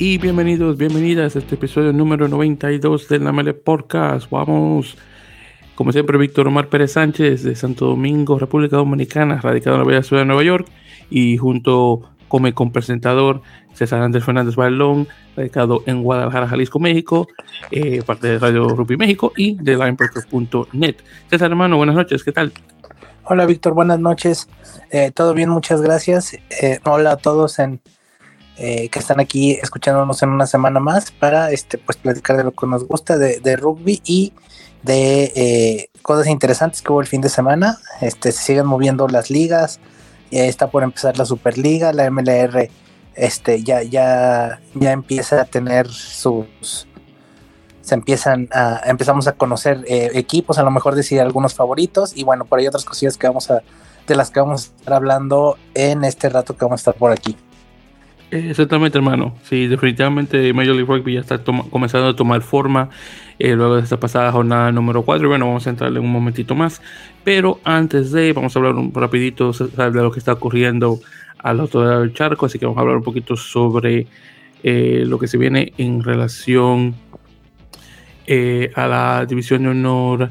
Y bienvenidos, bienvenidas a este episodio número 92 del Namele Podcast. Vamos, como siempre, Víctor Omar Pérez Sánchez de Santo Domingo, República Dominicana, radicado en la bella ciudad de Nueva York. Y junto con mi presentador César Andrés Fernández Balón, radicado en Guadalajara, Jalisco, México, eh, parte de Radio Rugby México y de Linebacker.net. César, hermano, buenas noches, ¿qué tal? Hola, Víctor, buenas noches. Eh, Todo bien, muchas gracias. Eh, hola a todos en eh, que están aquí escuchándonos en una semana más para este pues platicar de lo que nos gusta de, rugby y de eh, cosas interesantes que hubo el fin de semana. Este, se siguen moviendo las ligas, está por empezar la Superliga, la MLR este, ya, ya, ya empieza a tener sus se empiezan a empezamos a conocer eh, equipos, a lo mejor decir algunos favoritos y bueno, por ahí otras cosillas que vamos a de las que vamos a estar hablando en este rato que vamos a estar por aquí. Exactamente, hermano. Sí, definitivamente Major League Rugby ya está comenzando a tomar forma eh, luego de esta pasada jornada número 4. Y bueno, vamos a entrarle un momentito más. Pero antes de, vamos a hablar un rapidito de lo que está ocurriendo al otro lado del charco. Así que vamos a hablar un poquito sobre eh, lo que se viene en relación eh, a la división de honor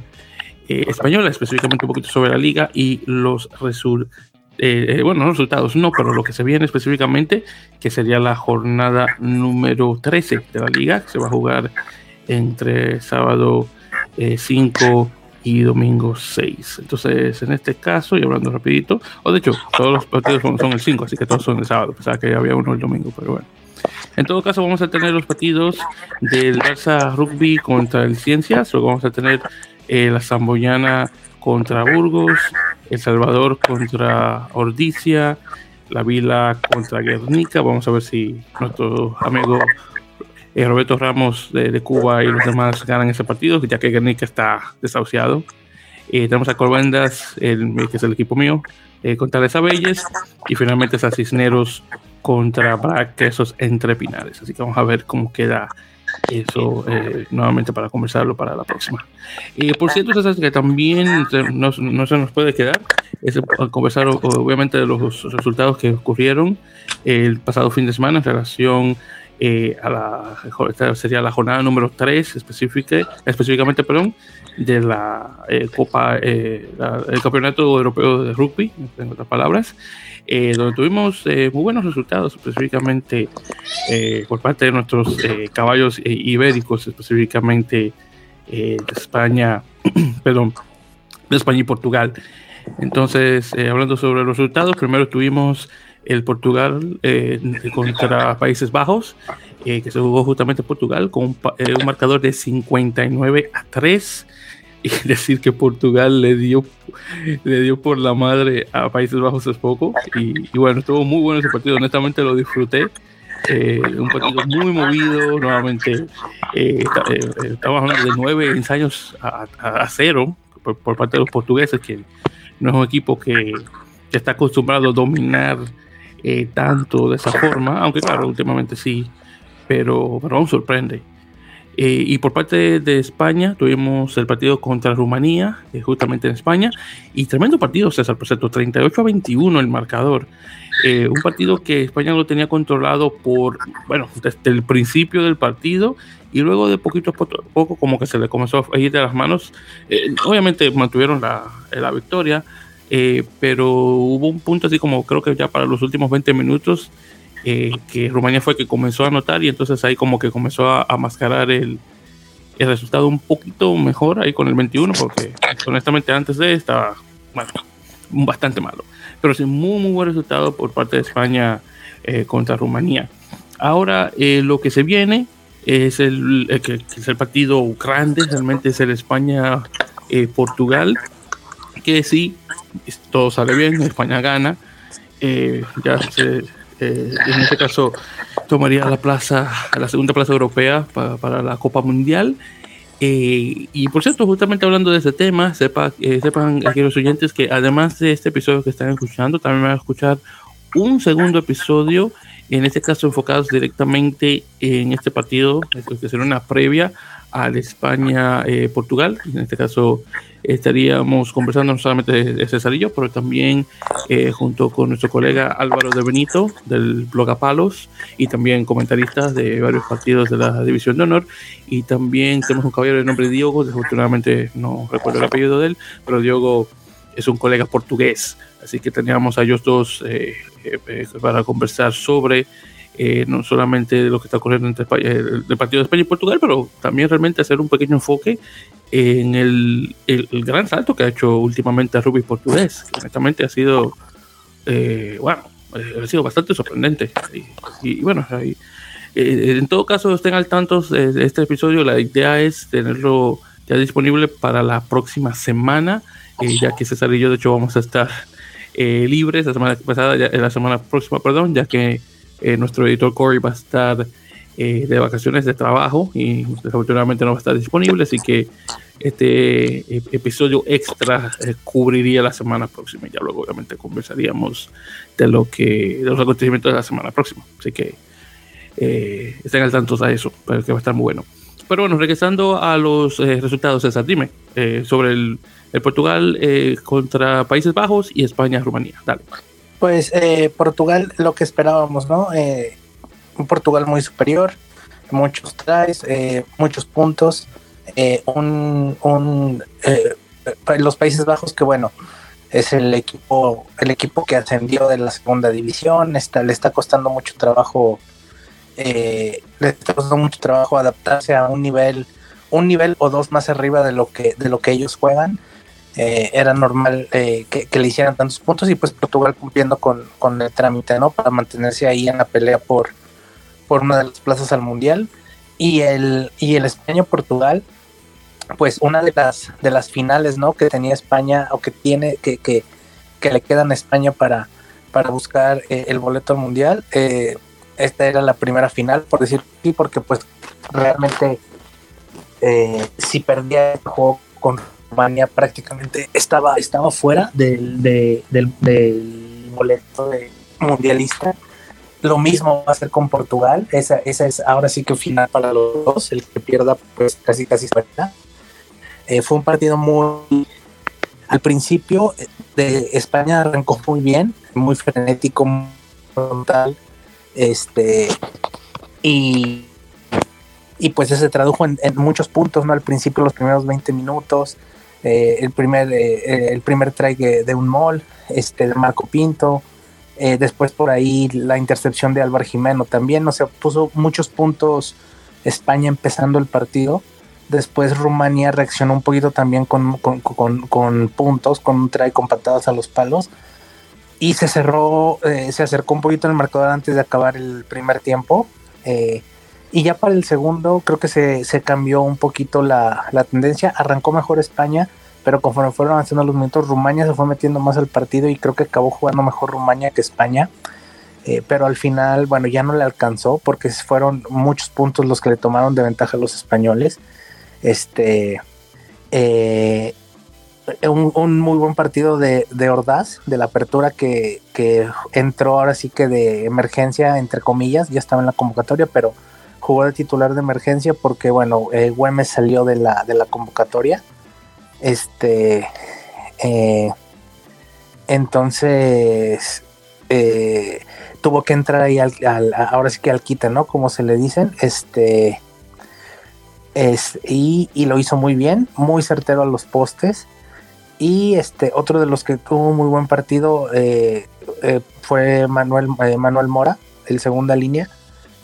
española, específicamente un poquito sobre la liga y los resultados eh, eh, bueno, los resultados no, pero lo que se viene específicamente, que sería la jornada número 13 de la liga, que se va a jugar entre sábado 5 eh, y domingo 6. Entonces, en este caso, y hablando rapidito, o de hecho, todos los partidos son, el 5, así que todos son el sábado, pensaba que había uno el domingo, pero bueno. En todo caso, vamos a tener los partidos del Barça Rugby contra el Ciencias, luego vamos a tener la Zamboyana contra Burgos, El Salvador contra Ordicia, La Vila contra Guernica. Vamos a ver si nuestro amigo eh, Roberto Ramos de, Cuba y los demás ganan ese partido, ya que Guernica está desahuciado. Eh, tenemos a Corbendas, que es el equipo mío, eh, contra Les Abelles y finalmente a Cisneros contra Braquesos entre Pinares. Así que vamos a ver cómo queda eso eh, nuevamente para conversarlo para la próxima. y por cierto, que también no, no, se nos puede quedar es conversar obviamente de los resultados que ocurrieron el pasado fin de semana en relación eh, a la sería la jornada número 3 específica, específicamente perdón, de la eh, Copa, el Campeonato Europeo de Rugby, en otras palabras. Eh, donde tuvimos eh, muy buenos resultados, específicamente eh, por parte de nuestros caballos ibéricos, específicamente de España, perdón, de España y Portugal. Entonces, hablando sobre los resultados, primero tuvimos el Portugal contra Países Bajos, que se jugó justamente en Portugal con un, un marcador de 59 a 3 y decir que Portugal le dio, le dio por la madre a Países Bajos es poco. Y, bueno, estuvo muy bueno ese partido, honestamente lo disfruté. Eh, un partido muy movido, nuevamente eh, eh, estamos hablando de nueve ensayos a, cero por, parte de los portugueses, que no es un equipo que, que está acostumbrado a dominar tanto de esa forma, aunque claro, últimamente sí, pero, pero aún sorprende. Eh, y por parte de España tuvimos el partido contra Rumanía, eh, justamente en España, y tremendo partido, César, por cierto, 38 a 21 el marcador. Eh, un partido que España lo tenía controlado por, bueno, desde el principio del partido y luego de poquito a poco como que se le comenzó a ir de las manos. obviamente mantuvieron la, la victoria, pero hubo un punto así como creo que ya para los últimos 20 minutos eh, que Rumania fue que comenzó a anotar y entonces ahí como que comenzó a, mascarar el, el, resultado un poquito mejor ahí con el 21 porque honestamente antes de estaba bueno, bastante malo. Pero sí, muy, muy buen resultado por parte de España eh, contra Rumanía. Ahora eh, lo que se viene es el, que es el partido grande, realmente es el España-Portugal, que sí, todo sale bien, España gana. ya se, eh, en este caso tomaría la plaza, la segunda plaza europea para, la Copa Mundial. Eh, y por cierto, justamente hablando de este tema, sepa, eh, sepan aquí los oyentes que además de este episodio que están escuchando, también van a escuchar un segundo episodio, en este caso enfocados directamente en este partido, que será una previa al España-Portugal. en este caso estaríamos conversando no solamente de César y yo, pero también junto con nuestro colega Álvaro de Benito del blog Apalos y también comentaristas de varios partidos de la División de Honor. Y también tenemos un caballero de nombre Diogo, desafortunadamente no recuerdo el apellido de él, pero Diogo es un colega portugués, así que teníamos a ellos dos eh, eh, para conversar sobre eh, no solamente lo que está ocurriendo entre España, el, partido de España y Portugal, pero también realmente hacer un pequeño enfoque en el, el, gran salto que ha hecho últimamente a rugby portugués, honestamente ha sido, bueno, ha sido bastante sorprendente. Y, bueno, en todo caso estén al tanto de este episodio, la idea es tenerlo ya disponible para la próxima semana eh, ya que César y yo de hecho vamos a estar eh, libres la semana pasada, ya, la semana próxima, perdón, ya que eh, nuestro editor Corey va a estar de vacaciones de trabajo y desafortunadamente no va a estar disponible, así que este episodio extra cubriría la semana próxima ya luego obviamente conversaríamos de lo que de los acontecimientos de la semana próxima, así que estén al tanto a eso, que va a estar muy bueno. Pero bueno, regresando a los resultados, César, dime sobre el el Portugal eh, contra Países Bajos y España-Rumanía. Dale. Pues eh, Portugal, lo que esperábamos, ¿no? Eh, un Portugal muy superior, muchos tries, muchos puntos, un, un los Países Bajos que bueno, es el equipo, el equipo que ascendió de la segunda división, está, le está costando mucho trabajo, le está costando mucho trabajo adaptarse a un nivel, un nivel o dos más arriba de lo que, de lo que ellos juegan eh, era normal eh, que, le hicieran tantos puntos y pues Portugal cumpliendo con, el trámite, ¿no? Para mantenerse ahí en la pelea por, por una de las plazas al Mundial. Y el, y el España-Portugal, pues una de las, de las finales, ¿no? Que tenía España o que tiene, que, que, le quedan a España para, para buscar eh, el boleto al Mundial. esta era la primera final, por decir sí, porque pues realmente si perdía el juego con Rumania prácticamente estaba, estaba fuera del, del, boleto de mundialista. Lo mismo va a ser con Portugal. Esa, esa es ahora sí que final para los dos. El que pierda, pues casi casi suelta. Eh, fue un partido muy. Al principio de España arrancó muy bien, muy frenético, muy frontal. Este. Y, y pues se tradujo en, muchos puntos, ¿no? Al principio, los primeros 20 minutos, eh, el primer eh, el primer try de un mall este de Marco Pinto. Eh, después por ahí la intercepción de Álvaro Jimeno también o sea puso muchos puntos España empezando el partido. Después Rumania reaccionó un poquito también con, puntos con un try con patadas a los palos. Y se cerró se acercó un poquito el marcador antes de acabar el primer tiempo y ya para el segundo creo que se, cambió un poquito la, tendencia. Arrancó mejor España, pero conforme fueron avanzando los minutos, Rumania se fue metiendo más al partido y creo que acabó jugando mejor Rumania que España. Eh, pero al final, bueno, ya no le alcanzó porque fueron muchos puntos los que le tomaron de ventaja a los españoles. Este. Eh, un, muy buen partido de, de Ordaz, de la apertura que, que entró ahora sí que de emergencia, entre comillas, ya estaba en la convocatoria, pero jugó de titular de emergencia porque, bueno, eh, Güemes salió de la, de la convocatoria. Este. Eh, entonces. Eh, tuvo que entrar ahí al, ahora sí que al quita, ¿no? Como se le dicen. Este. Es, y, lo hizo muy bien, muy certero a los postes. Y este, otro de los que tuvo muy buen partido fue Manuel, Manuel Mora, el segunda línea,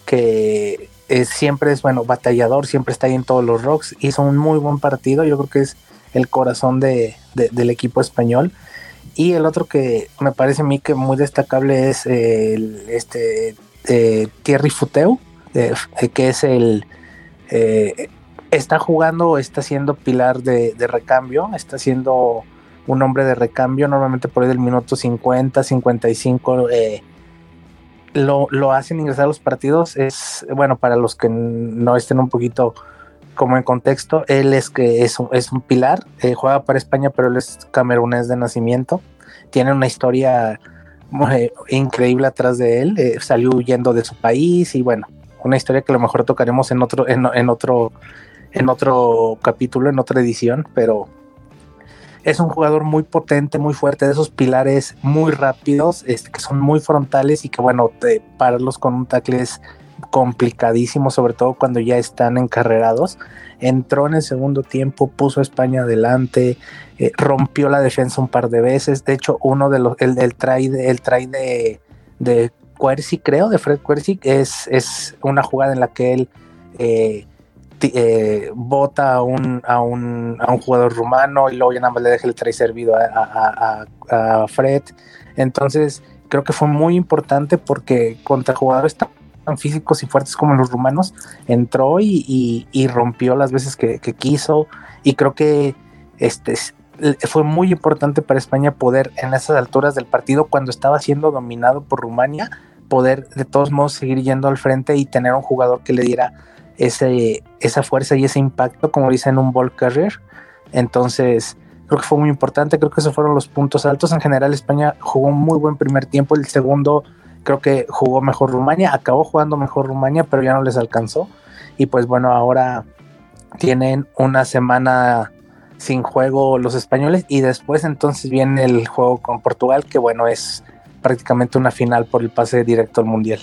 que siempre es, bueno, batallador, siempre está ahí en todos los rocks. Hizo un muy buen partido, yo creo que es el corazón de, del equipo español. Y el otro que me parece a mí que muy destacable es el, este eh, Thierry Futeu, eh, que es el... Eh, está jugando, está siendo pilar de, de recambio, está siendo un hombre de recambio, normalmente por ahí del minuto 50, 55 eh, lo, lo, hacen ingresar a los partidos es, bueno, para los que no estén un poquito como en contexto, él es que es un, es un pilar, eh, juega para España, pero él es camerunés de nacimiento, tiene una historia increíble atrás de él, eh, salió huyendo de su país y bueno, una historia que a lo mejor tocaremos en otro, en, otro, en otro capítulo, en otra edición, pero es un jugador muy potente, muy fuerte, de esos pilares muy rápidos, este, que son muy frontales y que bueno, pararlos con un tackle es complicadísimo, sobre todo cuando ya están encarrerados. Entró en el segundo tiempo, puso a España adelante, eh, rompió la defensa un par de veces. De hecho, uno de los, el, el de, el try de, de creo, de Fred Quercy, es, es una jugada en la que él eh, eh, bota a un, a, un, a un jugador rumano y luego ya nada más le deja el try servido a, a, Fred. Entonces, creo que fue muy importante porque contra jugadores tan, físicos y fuertes como los rumanos, entró y, y, rompió las veces que, que, quiso. Y creo que este fue muy importante para España poder en esas alturas del partido, cuando estaba siendo dominado por Rumania, poder de todos modos seguir yendo al frente y tener un jugador que le diera ese, esa fuerza y ese impacto, como dicen, un ball carrier. Entonces, creo que fue muy importante, creo que esos fueron los puntos altos. En general, España jugó un muy buen primer tiempo, el segundo creo que jugó mejor Rumania, acabó jugando mejor Rumania, pero ya no les alcanzó. Y pues bueno, ahora tienen una semana sin juego los españoles y después entonces viene el juego con Portugal, que bueno, es prácticamente una final por el pase directo al Mundial.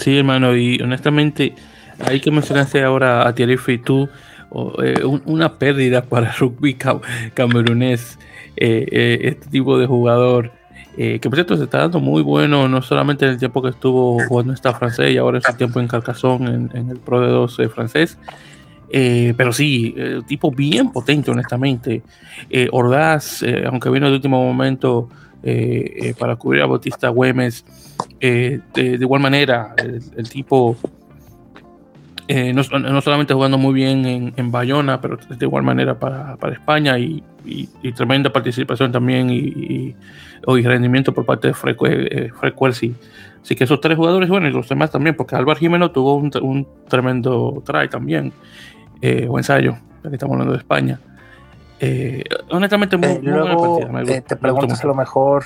Sí, hermano, y honestamente Ahí que mencionaste ahora a Thierry Fritou, eh, una pérdida para el rugby camerunés, eh, eh, este tipo de jugador. que por cierto se está dando muy bueno, no solamente en el tiempo que estuvo jugando esta francés y ahora en su tiempo en Carcassonne en, el Pro de 12 francés. pero sí, tipo bien potente, honestamente. Ordaz, aunque vino de último momento para cubrir a Bautista Güemes, de, igual manera, el tipo eh, no, solamente jugando muy bien en, Bayona, pero de igual manera para, España y, tremenda participación también y, rendimiento por parte de Frecuency. Eh, Así que esos tres jugadores, bueno, y los demás también, porque Álvaro Jimeno tuvo un, tremendo try también, eh, o ensayo, ya que estamos hablando de España. honestamente, muy, buena partida. te preguntas a lo mejor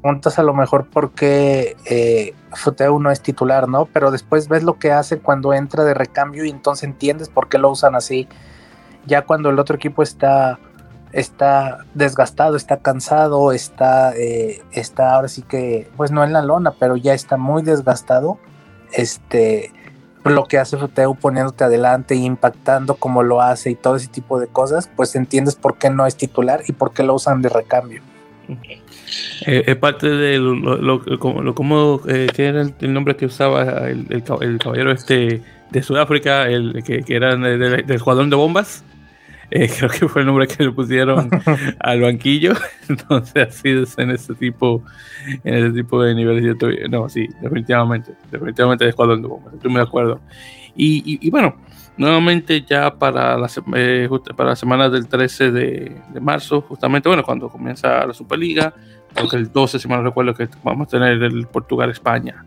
preguntas a lo mejor por qué eh, Futeu no es titular, ¿no? Pero después ves lo que hace cuando entra de recambio y entonces entiendes por qué lo usan así. Ya cuando el otro equipo está, está desgastado, está cansado, está, eh, está ahora sí que, pues no en la lona, pero ya está muy desgastado. Este, lo que hace Futeu poniéndote adelante impactando como lo hace y todo ese tipo de cosas, pues entiendes por qué no es titular y por qué lo usan de recambio. Eh, es parte de lo, lo, como, eh, era el, nombre que usaba el, el, caballero este de Sudáfrica, el que, que era del, del de bombas. Eh, creo que fue el nombre que le pusieron al banquillo. Entonces, así es en ese tipo, en ese tipo de niveles. No, sí, definitivamente, definitivamente de escuadrón de bombas. Estoy muy de acuerdo. Y, y, bueno, nuevamente ya para la, eh, para la semana del 13 de, de, marzo, justamente, bueno, cuando comienza la Superliga, porque el 12, si mal no recuerdo, que vamos a tener el Portugal-España.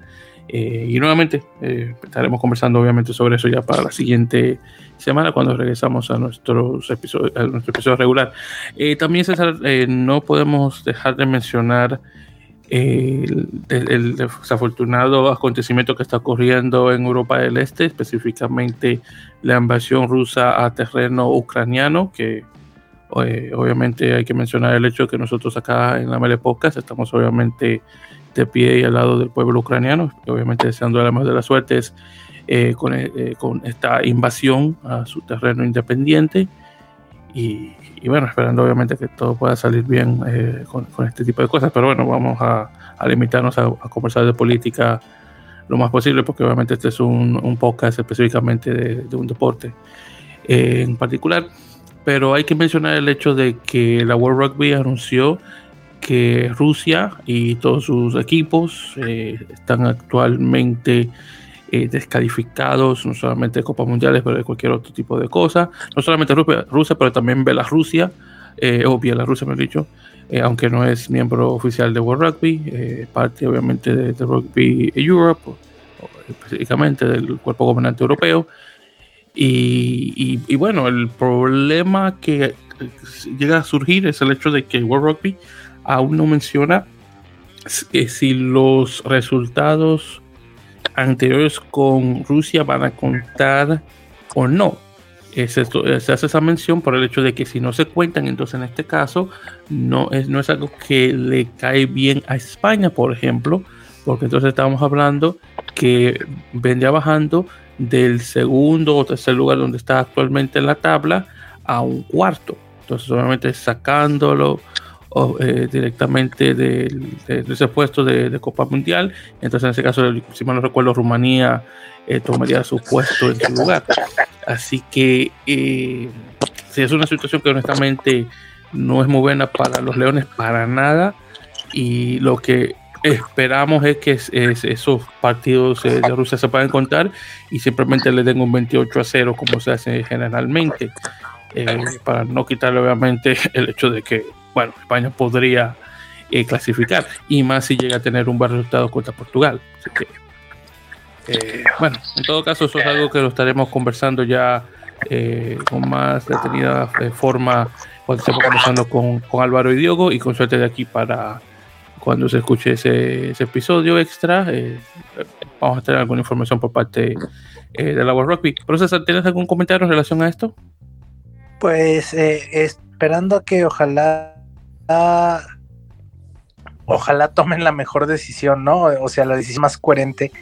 Eh, y nuevamente eh, estaremos conversando obviamente sobre eso ya para la siguiente semana cuando regresamos a, nuestros episodios, a nuestro episodio regular. Eh, también César, no podemos dejar de mencionar el, el, desafortunado acontecimiento que está ocurriendo en Europa del Este, específicamente la invasión rusa a terreno ucraniano, que eh, obviamente hay que mencionar el hecho de que nosotros acá en la Mele Podcast estamos obviamente de pie y al lado del pueblo ucraniano, obviamente deseando la más de las suertes eh, con, eh, con, esta invasión a su terreno independiente. Y, bueno, esperando obviamente que todo pueda salir bien con, con, este tipo de cosas, pero bueno, vamos a, a limitarnos a, conversar de política lo más posible porque obviamente este es un, un podcast específicamente de un deporte. En particular pero hay que mencionar el hecho de que la World Rugby anunció que Rusia y todos sus equipos eh, están actualmente eh, descalificados, no solamente de Copas Mundiales, pero de cualquier otro tipo de cosa. No solamente Rusia, pero también Bielorrusia, eh, o Bielorrusia, me he dicho, eh, aunque no es miembro oficial de World Rugby, parte obviamente de, de Rugby Europe, específicamente del cuerpo gobernante europeo. Y, bueno, el problema que llega a surgir es el hecho de que World Rugby aún no menciona si los resultados anteriores con Rusia van a contar o no. Es esto, se hace esa mención por el hecho de que si no se cuentan, entonces en este caso no es, no es algo que le cae bien a España, por ejemplo, porque entonces estamos hablando que vendría bajando del segundo o tercer lugar donde está actualmente en la tabla a un cuarto. Entonces, obviamente sacándolo eh, directamente de, ese puesto de, Copa Mundial. Entonces, en ese caso, si mal no recuerdo, Rumanía eh, tomaría su puesto en su lugar. Así que eh, si es una situación que honestamente no es muy buena para los Leones, para nada. Y lo que esperamos es que esos partidos de Rusia se puedan contar y simplemente le den un 28 a 0 como se hace generalmente. para no quitarle obviamente el hecho de que bueno, España podría eh, clasificar y más si llega a tener un buen resultado contra Portugal. Así que, eh, bueno, en todo caso, eso es algo que lo estaremos conversando ya eh, con más detenida forma cuando estemos conversando con, con, Álvaro y Diogo y con suerte de aquí para cuando se escuche ese, episodio extra. vamos a tener alguna información por parte de la World Rugby. ¿tienes algún comentario en relación a esto? Pues esperando a que ojalá ojalá tomen la mejor decisión, ¿no? O sea, la decisión más coherente,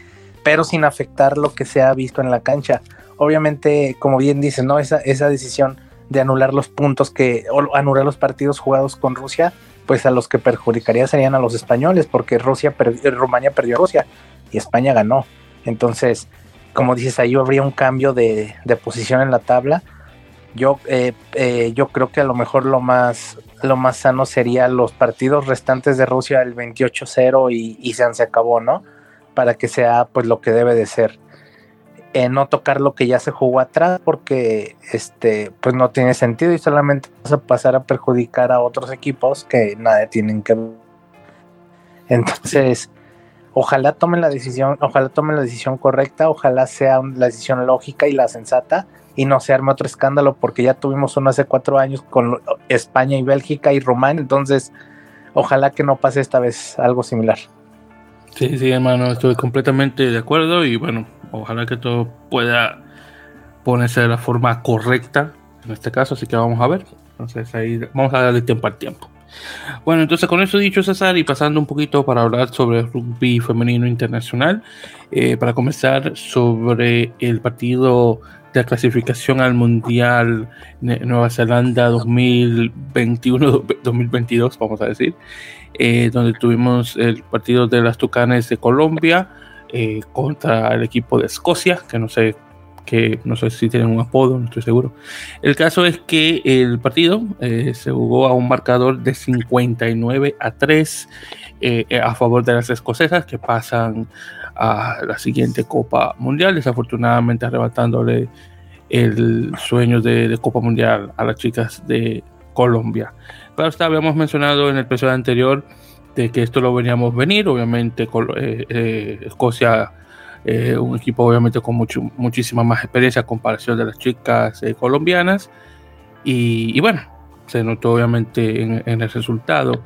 pero sin afectar lo que se ha visto en la cancha. Obviamente, como bien dice, ¿no? Esa, esa decisión de anular los puntos que, o anular los partidos jugados con Rusia, pues a los que perjudicaría serían a los españoles, porque Rusia perdió, Rumania perdió a Rusia y España ganó. Entonces, como dices, ahí habría un cambio de, de posición en la tabla. Yo, eh, eh, yo creo que a lo mejor lo más lo más sano sería los partidos restantes de Rusia el 28-0 y, se, se acabó, ¿no? Para que sea pues lo que debe de ser. Eh, no tocar lo que ya se jugó atrás porque este pues no tiene sentido y solamente vas a pasar a perjudicar a otros equipos que nada tienen que. Entonces, ojalá tomen la decisión, ojalá tomen la decisión correcta, ojalá sea la decisión lógica y la sensata y no se arme otro escándalo porque ya tuvimos uno hace cuatro años con España y Bélgica y Rumania, entonces ojalá que no pase esta vez algo similar. Sí, sí, hermano, estoy completamente de acuerdo y bueno, ojalá que todo pueda ponerse de la forma correcta en este caso, así que vamos a ver. Entonces ahí vamos a darle tiempo al tiempo. Bueno, entonces con eso dicho César y pasando un poquito para hablar sobre rugby femenino internacional, eh, para comenzar sobre el partido de clasificación al Mundial Nueva Zelanda 2021-2022, vamos a decir, eh, donde tuvimos el partido de las Tucanes de Colombia eh, contra el equipo de Escocia, que no sé que no sé si tienen un apodo, no estoy seguro. El caso es que el partido eh, se jugó a un marcador de 59 a 3 a favor de las escocesas que pasan a la siguiente Copa Mundial, desafortunadamente arrebatándole el sueño de, Copa Mundial a las chicas de Colombia. Claro está, habíamos mencionado en el episodio anterior de que esto lo veníamos venir, obviamente eh, eh, Escocia, eh, un equipo obviamente con mucho, muchísima más experiencia a comparación de las chicas colombianas, y, bueno, se notó obviamente en, en el resultado.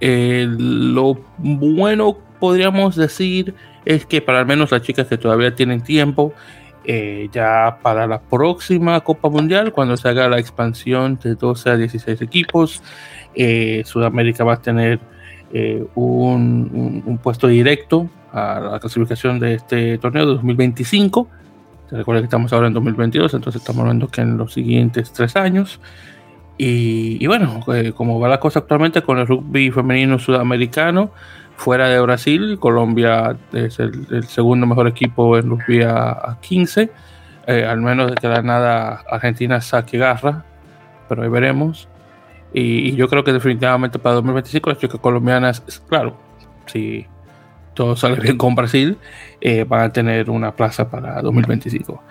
lo bueno podríamos decir es que para al menos las chicas que todavía tienen tiempo, eh, ya para la próxima Copa Mundial, cuando se haga la expansión de 12 a 16 equipos, eh, Sudamérica va a tener eh, un, puesto directo a la clasificación de este torneo de 2025. Se recuerda que estamos ahora en 2022, entonces estamos hablando que en los siguientes tres años. Y, bueno, como va la cosa actualmente con el rugby femenino sudamericano, Fuera de Brasil, Colombia es el, segundo mejor equipo en rugby a, 15. Eh, al menos de que la nada Argentina saque garra, pero ahí veremos. Y, yo creo que definitivamente para 2025 las chicas colombianas, claro, si todo sale bien con Brasil, eh, van a tener una plaza para 2025.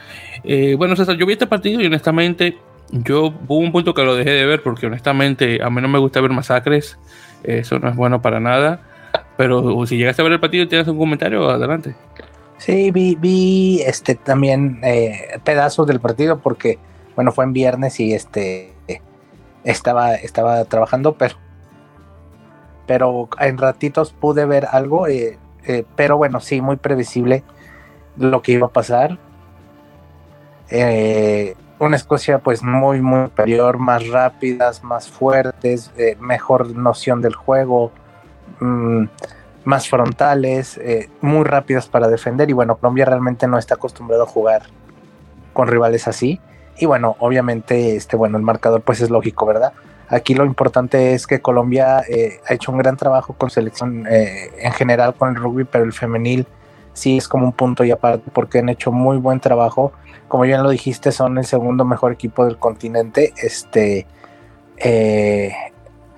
Eh, bueno, César, yo vi este partido y honestamente, yo hubo un punto que lo dejé de ver porque honestamente a mí no me gusta ver masacres, eso no es bueno para nada. Pero si llegaste a ver el partido y tienes un comentario, adelante. Sí, vi, vi este también eh, pedazos del partido porque, bueno, fue en viernes y este estaba, estaba trabajando, pero, pero en ratitos pude ver algo, eh, eh, pero bueno, sí, muy previsible lo que iba a pasar. Eh, una Escocia pues muy muy superior, más rápidas, más fuertes, mejor noción del juego, mm, más frontales, muy rápidas para defender y bueno, Colombia realmente no está acostumbrado a jugar con rivales así y bueno, obviamente este bueno, el marcador pues es lógico, ¿verdad? Aquí lo importante es que Colombia eh, ha hecho un gran trabajo con selección en general con el rugby, pero el femenil sí es como un punto y aparte porque han hecho muy buen trabajo como bien lo dijiste, son el segundo mejor equipo del continente. Este, eh,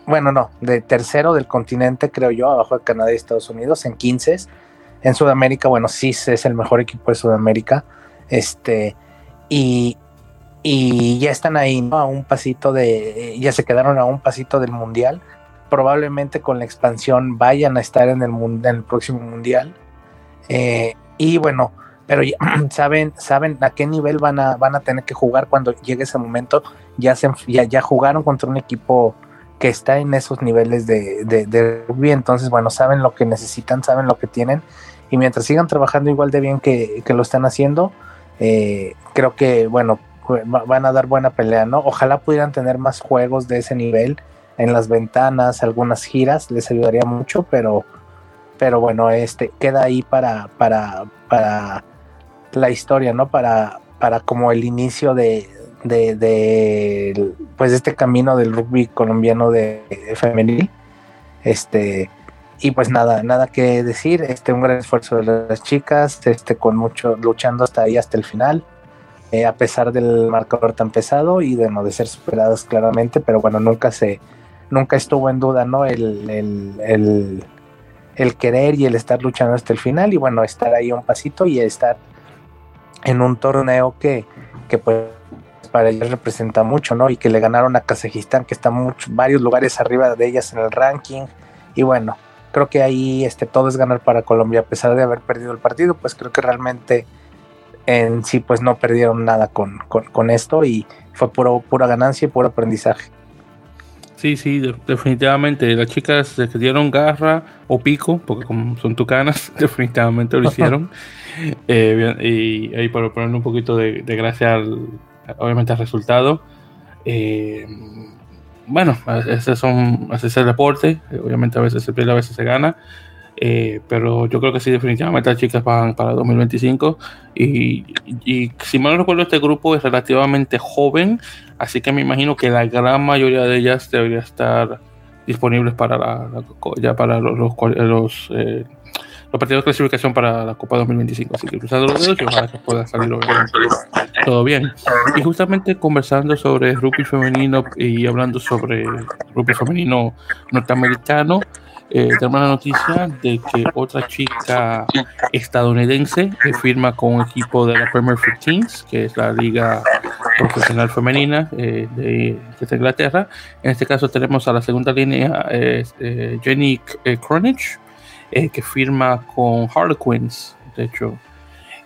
bueno, no, de tercero del continente, creo yo, abajo de Canadá y Estados Unidos, en 15. En Sudamérica, bueno, sí es el mejor equipo de Sudamérica. Este, y, y ya están ahí, ¿no? A un pasito de, ya se quedaron a un pasito del mundial. Probablemente con la expansión vayan a estar en el, en el próximo mundial. Eh, y bueno, pero ya, saben, saben a qué nivel van a, van a tener que jugar cuando llegue ese momento. Ya, se, ya, ya jugaron contra un equipo que está en esos niveles de, de, rugby, entonces, bueno, saben lo que necesitan, saben lo que tienen, y mientras sigan trabajando igual de bien que, lo están haciendo, eh, creo que, bueno, van a dar buena pelea, ¿no? Ojalá pudieran tener más juegos de ese nivel en las ventanas, algunas giras, les ayudaría mucho, pero, pero bueno, este queda ahí para, para, para la historia, ¿no? Para, para como el inicio de, de, pues este camino del rugby colombiano de, femenil. Este, y pues nada, nada que decir, este, un gran esfuerzo de las chicas, este, con mucho, luchando hasta ahí, hasta el final, eh, a pesar del marcador tan pesado y de no de ser superadas claramente, pero bueno, nunca se, nunca estuvo en duda, ¿no? El, el, el querer y el estar luchando hasta el final y bueno, estar ahí un pasito y estar en un torneo que, que pues para ellas representa mucho, ¿no? Y que le ganaron a Kazajistán, que está mucho, varios lugares arriba de ellas en el ranking. Y bueno, creo que ahí este, todo es ganar para Colombia, a pesar de haber perdido el partido, pues creo que realmente en sí pues no perdieron nada con, con, esto y fue puro, pura ganancia y puro aprendizaje. Sí, sí, definitivamente. Las chicas se dieron garra o pico, porque como son tucanas, definitivamente lo hicieron. Eh, y ahí para ponerle un poquito de, gracia, al, obviamente, al resultado. Eh, bueno, ese, son, ese es el deporte. Obviamente, a veces se pierde, a veces se gana. Eh, pero yo creo que sí, definitivamente las chicas van para 2025. Y, y, si mal no recuerdo, este grupo es relativamente joven, así que me imagino que la gran mayoría de ellas debería estar disponibles para la, ya para los, los, eh, los partidos de clasificación para la Copa 2025. Así que cruzando los dedos y ojalá que pueda salir todo bien. Y justamente conversando sobre rugby femenino y hablando sobre rugby femenino norteamericano, eh, tenemos la noticia de que otra chica estadounidense que firma con un equipo de la Premier 15, que es la liga profesional femenina eh, de, Inglaterra. En este caso tenemos a la segunda línea eh, Jenny Cronich, eh, que firma con Harlequins. De hecho,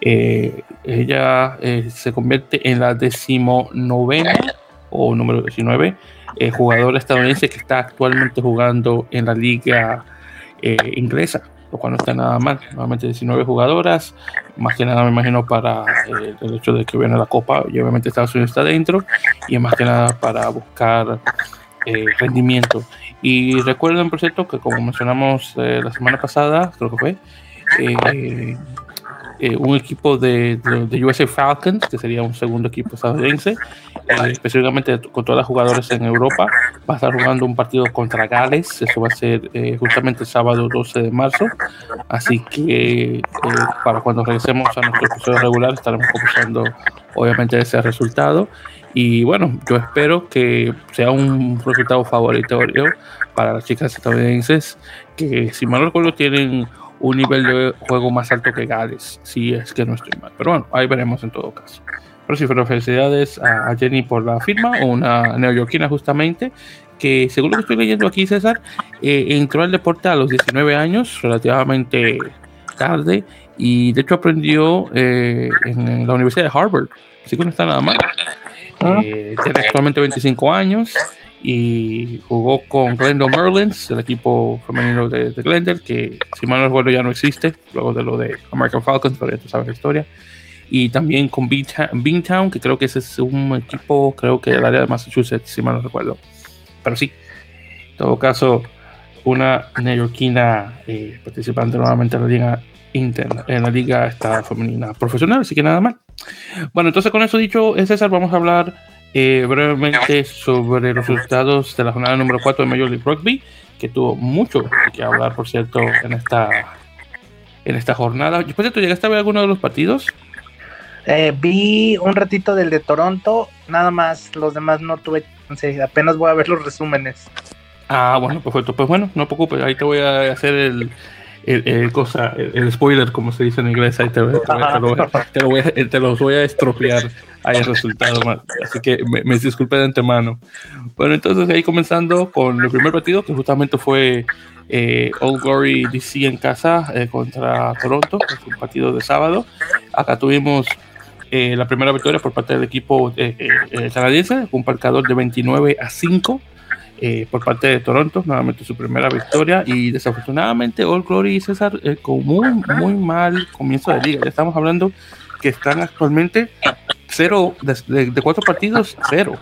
eh, ella eh, se convierte en la decimonovena o número 19 jugador estadounidense que está actualmente jugando en la liga inglesa, lo cual no está nada mal. Nuevamente 19 jugadoras, más que nada me imagino para el hecho de que viene la Copa y obviamente Estados Unidos está dentro y más que nada para buscar rendimiento. Y recuerden, por cierto, que como mencionamos eh, la semana pasada, creo que fue, eh, eh, un equipo de, de, USA Falcons, que sería un segundo equipo estadounidense, específicamente con todas las jugadoras en Europa, va a estar jugando un partido contra Gales, eso va a ser justamente el sábado 12 de marzo, así que para cuando regresemos a nuestro episodio regular estaremos conversando obviamente ese resultado y bueno, yo espero que sea un resultado favoritorio para las chicas estadounidenses, que si mal recuerdo tienen un nivel de juego más alto que Gales, si es que no estoy mal. Pero bueno, ahí veremos en todo caso. Pero sí, felicidades a Jenny por la firma, una neoyorquina justamente, que según lo que estoy leyendo aquí, César, eh, entró al deporte a los 19 años, relativamente tarde, y de hecho aprendió eh, en la Universidad de Harvard, así que no está nada mal. Eh, tiene actualmente 25 años y jugó con Glendale Merlins, el equipo femenino de, Glendale, que si mal no recuerdo ya no existe, luego de lo de American Falcons, pero ya tú sabes la historia. y también con Beantown, que creo que ese es un equipo, creo que del área de Massachusetts, si mal no recuerdo. Pero sí, en todo caso, una neoyorquina eh, participante nuevamente en la liga interna, en la liga esta femenina profesional, así que nada mal. Bueno, entonces con eso dicho, César, vamos a hablar eh, brevemente sobre los resultados de la jornada número 4 de Major League Rugby, que tuvo mucho que hablar, por cierto, en esta, en esta jornada. Por cierto, ¿llegaste a ver alguno de los partidos? Eh, vi un ratito del de Toronto, nada más, los demás no tuve, apenas voy a ver los resúmenes. Ah, bueno, perfecto. Pues bueno, no te preocupes, ahí te voy a hacer el, el, cosa, el, spoiler, como se dice en inglés, ahí te, te, los voy a estropear ahí el resultado. Así que me, me disculpe de antemano. Bueno, entonces ahí comenzando con el primer partido, que justamente fue eh, Old Glory DC en casa eh, contra Toronto, un partido de sábado. Acá tuvimos eh, la primera victoria por parte del equipo canadiense, un marcador de 29 a 5. Eh, por parte de Toronto, nuevamente su primera victoria y desafortunadamente All Glory y César eh, con muy, muy mal comienzo de liga. Estamos hablando que están actualmente cero, de, cuatro partidos, cero.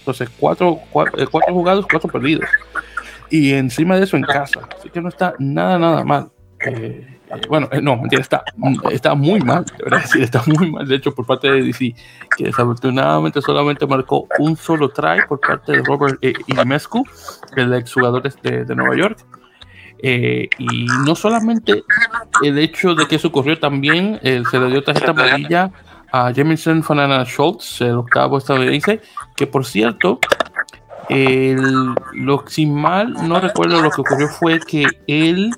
Entonces, cuatro, eh, cuatro, jugados, cuatro perdidos. Y encima de eso en casa. Así que no está nada, nada mal. Bueno, no, mentira, está, está muy mal, de decir, está muy mal, de hecho, por parte de DC, que desafortunadamente solamente marcó un solo try por parte de Robert eh, el exjugador de, de Nueva York. Eh, y no solamente el hecho de que eso ocurrió, también eh, se le dio tarjeta amarilla a Jamison Fanana Schultz, el octavo estadounidense, que por cierto, el, lo sin mal no recuerdo lo que ocurrió fue que él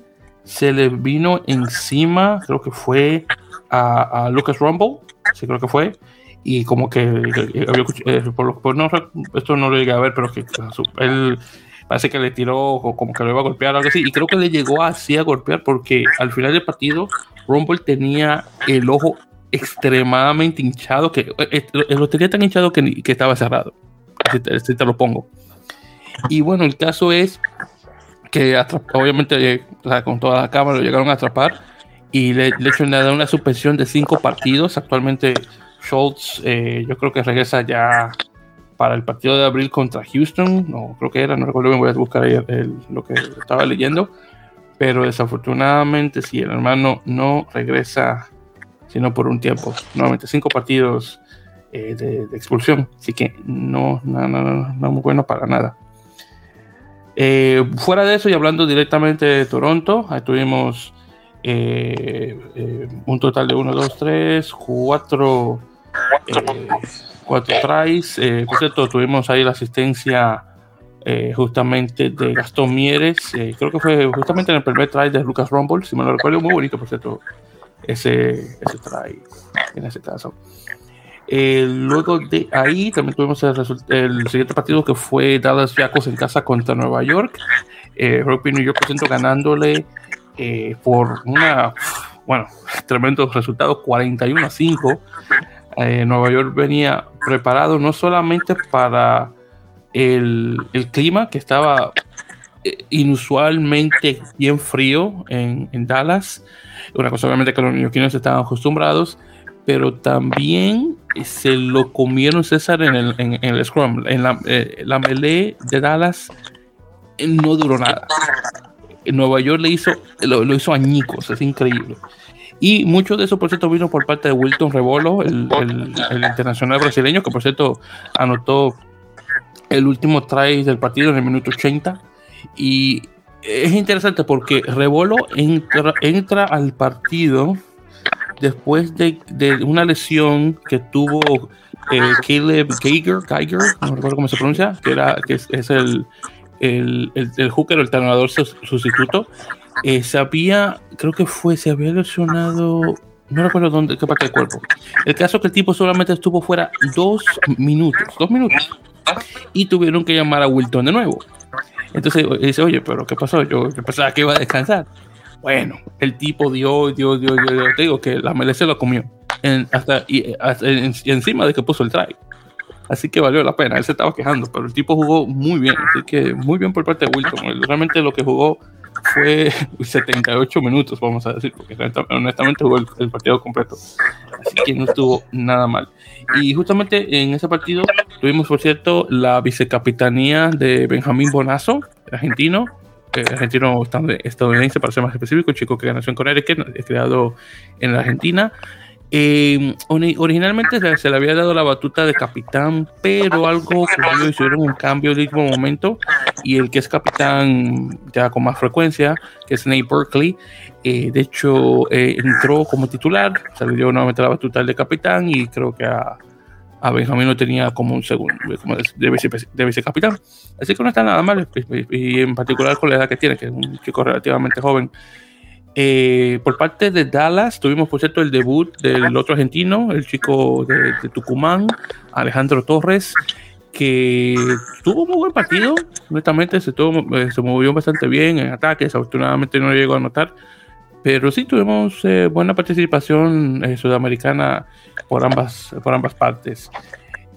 se le vino encima, creo que fue a, a Lucas Rumble, sí creo que fue, y como que había, eh, por, no, esto no lo llegué a ver, pero que él parece que le tiró como que lo iba a golpear o algo así, y creo que le llegó así a golpear porque al final del partido Rumble tenía el ojo extremadamente hinchado, que eh, eh, lo tenía tan hinchado que, que estaba cerrado, así te, te, lo pongo. Y bueno, el caso es que obviamente con toda la cámara lo llegaron a atrapar y le, le hecho una suspensión de cinco partidos. Actualmente Schultz, eh, yo creo que regresa ya para el partido de abril contra Houston, no creo que era, no recuerdo bien, voy a buscar ahí lo que estaba leyendo, pero desafortunadamente si el hermano no regresa, sino por un tiempo, nuevamente cinco partidos eh, de, expulsión, así que no, no, no, no, muy bueno para nada. Eh, fuera de eso y hablando directamente de Toronto, tuvimos un total de 1, 2, 3, 4 eh, cuatro tries. Eh, por cierto, tuvimos ahí la asistencia eh, justamente de Gastón Mieres. creo que fue justamente en el primer try de Lucas Rumble, si me lo recuerdo, muy bonito, por cierto, ese, ese try en ese caso. Luego de ahí también tuvimos el, el, siguiente partido que fue Dallas Jackals en casa contra Nueva York. Rugby New York, por cierto, ganándole por una, bueno, tremendo resultado, 41 a 5 eh, Nueva York venía preparado no solamente para el, clima que estaba eh, inusualmente bien frío en, Dallas, una cosa obviamente que los neoyorquinos estaban acostumbrados, pero también se lo comieron César en el, en, el Scrum. En la, eh, la melee de Dallas no duró nada. En Nueva York le hizo, lo, lo hizo añicos, es increíble. Y mucho de eso, por cierto, vino por parte de Wilton Rebolo, el, internacional brasileño, que por cierto anotó el último try del partido en el minuto 80. Y es interesante porque Rebolo entra, entra al partido después de, una lesión que tuvo eh, Caleb Geiger, Geiger, no recuerdo cómo se pronuncia, que, era, que es, el, el, el, el hooker, el entrenador sustituto, eh, se había, creo que fue, se había lesionado, no recuerdo dónde, qué parte del cuerpo. El caso es que el tipo solamente estuvo fuera dos minutos, dos minutos, y tuvieron que llamar a Wilton de nuevo. Entonces dice, oye, pero ¿qué pasó? Yo, pensaba que iba a descansar. Bueno, el tipo dio, dio, dio, dio, te digo que la MLC lo comió. hasta, y, encima de que puso el try. Así que valió la pena. Él se estaba quejando, pero el tipo jugó muy bien. Así que muy bien por parte de Wilton. Realmente lo que jugó fue 78 minutos, vamos a decir, porque honestamente jugó el, partido completo. Así que no estuvo nada mal. Y justamente en ese partido tuvimos, por cierto, la vicecapitanía de Benjamín Bonazo, argentino, eh, argentino estadounidense para ser más específico, chico que nació en Connecticut, creado en la Argentina. Eh, originalmente se, le había dado la batuta de capitán, pero algo ocurrió, hicieron un cambio de último momento y el que es capitán ya con más frecuencia, que es Nate Berkeley, eh, de hecho eh, entró como titular, se le dio nuevamente la batuta de capitán y creo que a, a Benjamín lo tenía como un segundo, como de, de, vicecapitán. Así que no está nada mal, y en particular con la edad que tiene, que es un chico relativamente joven. Eh, por parte de Dallas tuvimos, por cierto, el debut del otro argentino, el chico de, Tucumán, Alejandro Torres, que tuvo muy buen partido. Honestamente, se, eh, se movió bastante bien en ataques. Afortunadamente no llegó a anotar. Pero sí tuvimos eh, buena participación sudamericana por ambas, por ambas partes.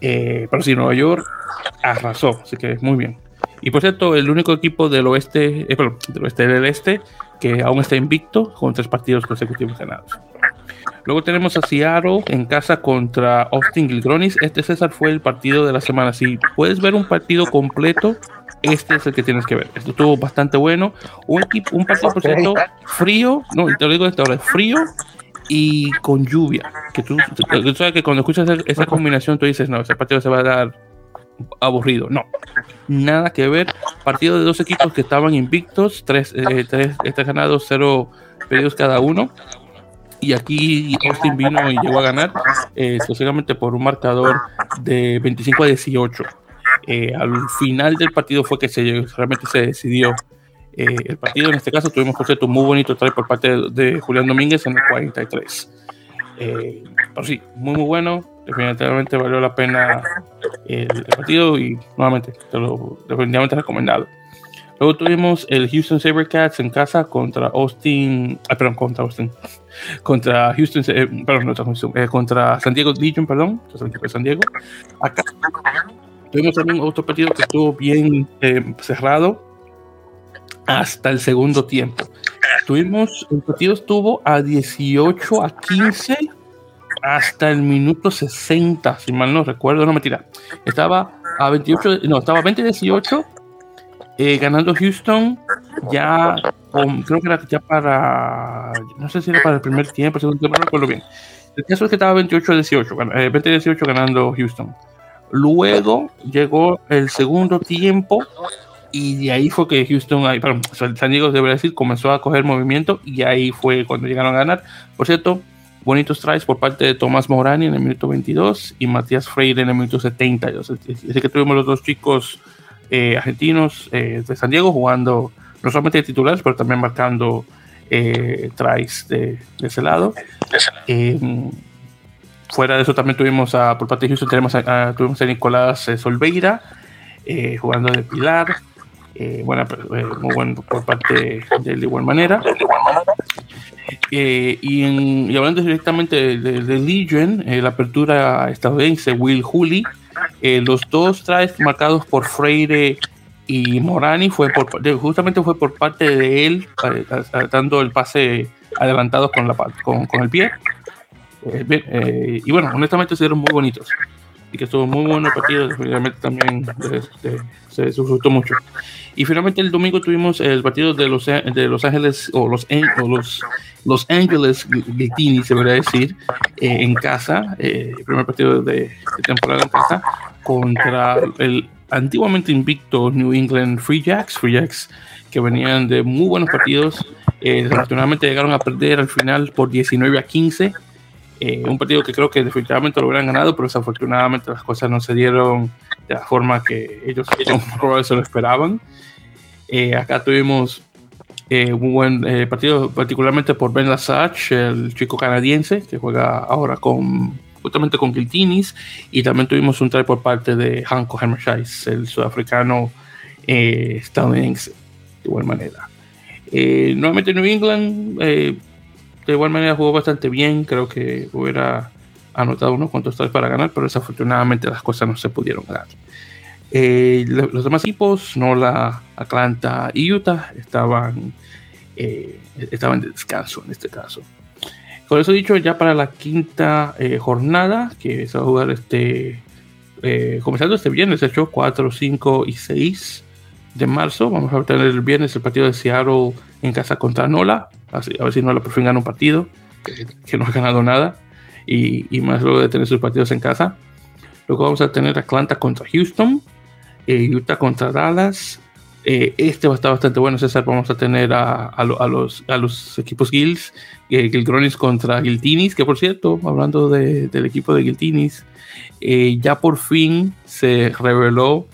pero sí, Nueva York arrasó, así que muy bien. Y por cierto, el único equipo del oeste, perdón, del oeste del este que aún está invicto con tres partidos consecutivos ganados. Luego tenemos a Seattle en casa contra Austin Gilgronis. Este César fue el partido de la semana. Si puedes ver un partido completo, este es el que tienes que ver. Esto estuvo bastante bueno. Un, equipo, un partido, por cierto, frío. No, te lo digo de esta hora, frío y con lluvia. Que tú, tú sabes que cuando escuchas esa combinación, tú dices, no, ese partido se va a dar aburrido. No, nada que ver. Partido de dos equipos que estaban invictos, tres, eh, tres, ganados, cero perdidos cada uno. Y aquí Austin vino y llegó a ganar, eh, por un marcador de 25 a 18. Eh, al final del partido fue que se, realmente se decidió el partido. En este caso tuvimos, un muy bonito try por parte de, de Julián Domínguez en el 43. pero sí, muy, muy bueno definitivamente valió la pena el, partido y nuevamente te lo definitivamente recomendado. Luego tuvimos el Houston Sabercats en casa contra Austin, ah, perdón, contra Austin, contra Houston, eh, perdón, no, eh, contra San Diego Legion, perdón, San Diego. Acá tuvimos también otro partido que estuvo bien eh, cerrado hasta el segundo tiempo. Tuvimos, el partido estuvo a 18 a 15 hasta el minuto 60, si mal no recuerdo, no mentira. Estaba a 28, no, estaba 20-18, eh, ganando Houston, ya, creo que era ya para, no sé si era para el primer tiempo, segundo tiempo, no recuerdo bien. El caso es que estaba 28-18, eh, 20-18 ganando Houston. Luego llegó el segundo tiempo y de ahí fue que Houston, perdón, San Diego, debería decir, comenzó a coger movimiento y ahí fue cuando llegaron a ganar. Por cierto, bonitos tries por parte de Tomás Morani en el minuto 22 y Matías Freire en el minuto 72. Así que tuvimos los dos chicos eh, argentinos eh, de San Diego jugando no solamente de titulares, pero también marcando eh, tries de, ese lado. Fuera de eso también tuvimos a, por parte de Houston tenemos a, tuvimos a Nicolás Solveira jugando de pilar. buena, muy bueno por parte de, igual manera. Eh, y, hablando directamente de, Legion, eh, la apertura estadounidense, Will Hooley, eh, los dos traes marcados por Freire y Morani fue por, justamente fue por parte de él, dando el pase adelantado con, la, con, con el pie. Y bueno, honestamente se dieron muy bonitos. Y que estuvo muy bueno el partido, definitivamente también se disfrutó mucho. Y finalmente el domingo tuvimos el partido de Los, de los Ángeles, o los, o los los Ángeles Gritini, se debería decir, eh, en casa, eh, el primer partido de, temporada en casa, contra el antiguamente invicto New England Free Jacks, Free Jacks que venían de muy buenos partidos. Eh, llegaron a perder al final por 19 a 15. Un partido que creo que definitivamente lo hubieran ganado, pero desafortunadamente las cosas no se dieron de la forma que ellos probablemente se lo esperaban. acá tuvimos eh, un buen eh, partido, particularmente por Ben Lasage, el chico canadiense que juega ahora con justamente con Kiltinis. Y también tuvimos un try por parte de Hanko Hammershais, el sudafricano eh, estadounidense, de igual manera. nuevamente New England, de igual manera jugó bastante bien. Creo que hubiera anotado unos cuantos tries para ganar, pero desafortunadamente las cosas no se pudieron ganar. los demás equipos, no la Atlanta y Utah, estaban eh, estaban de descanso en este caso. Con eso dicho, ya para la quinta eh, jornada, que se va a jugar este, eh, comenzando este viernes, hecho 4, 5 y 6 de marzo, vamos a tener el viernes el partido de Seattle en casa contra Nola, Así, a ver si Nola por fin gana un partido, que, no ha ganado nada, y, más luego de tener sus partidos en casa. Luego vamos a tener Atlanta contra Houston, Utah contra Dallas, eh, este va a estar bastante bueno, César. Vamos a tener a, los, a los, equipos Guilds, eh, Gilgronis contra Guiltinis, que por cierto, hablando de, del equipo de Guiltinis, eh, ya por fin se reveló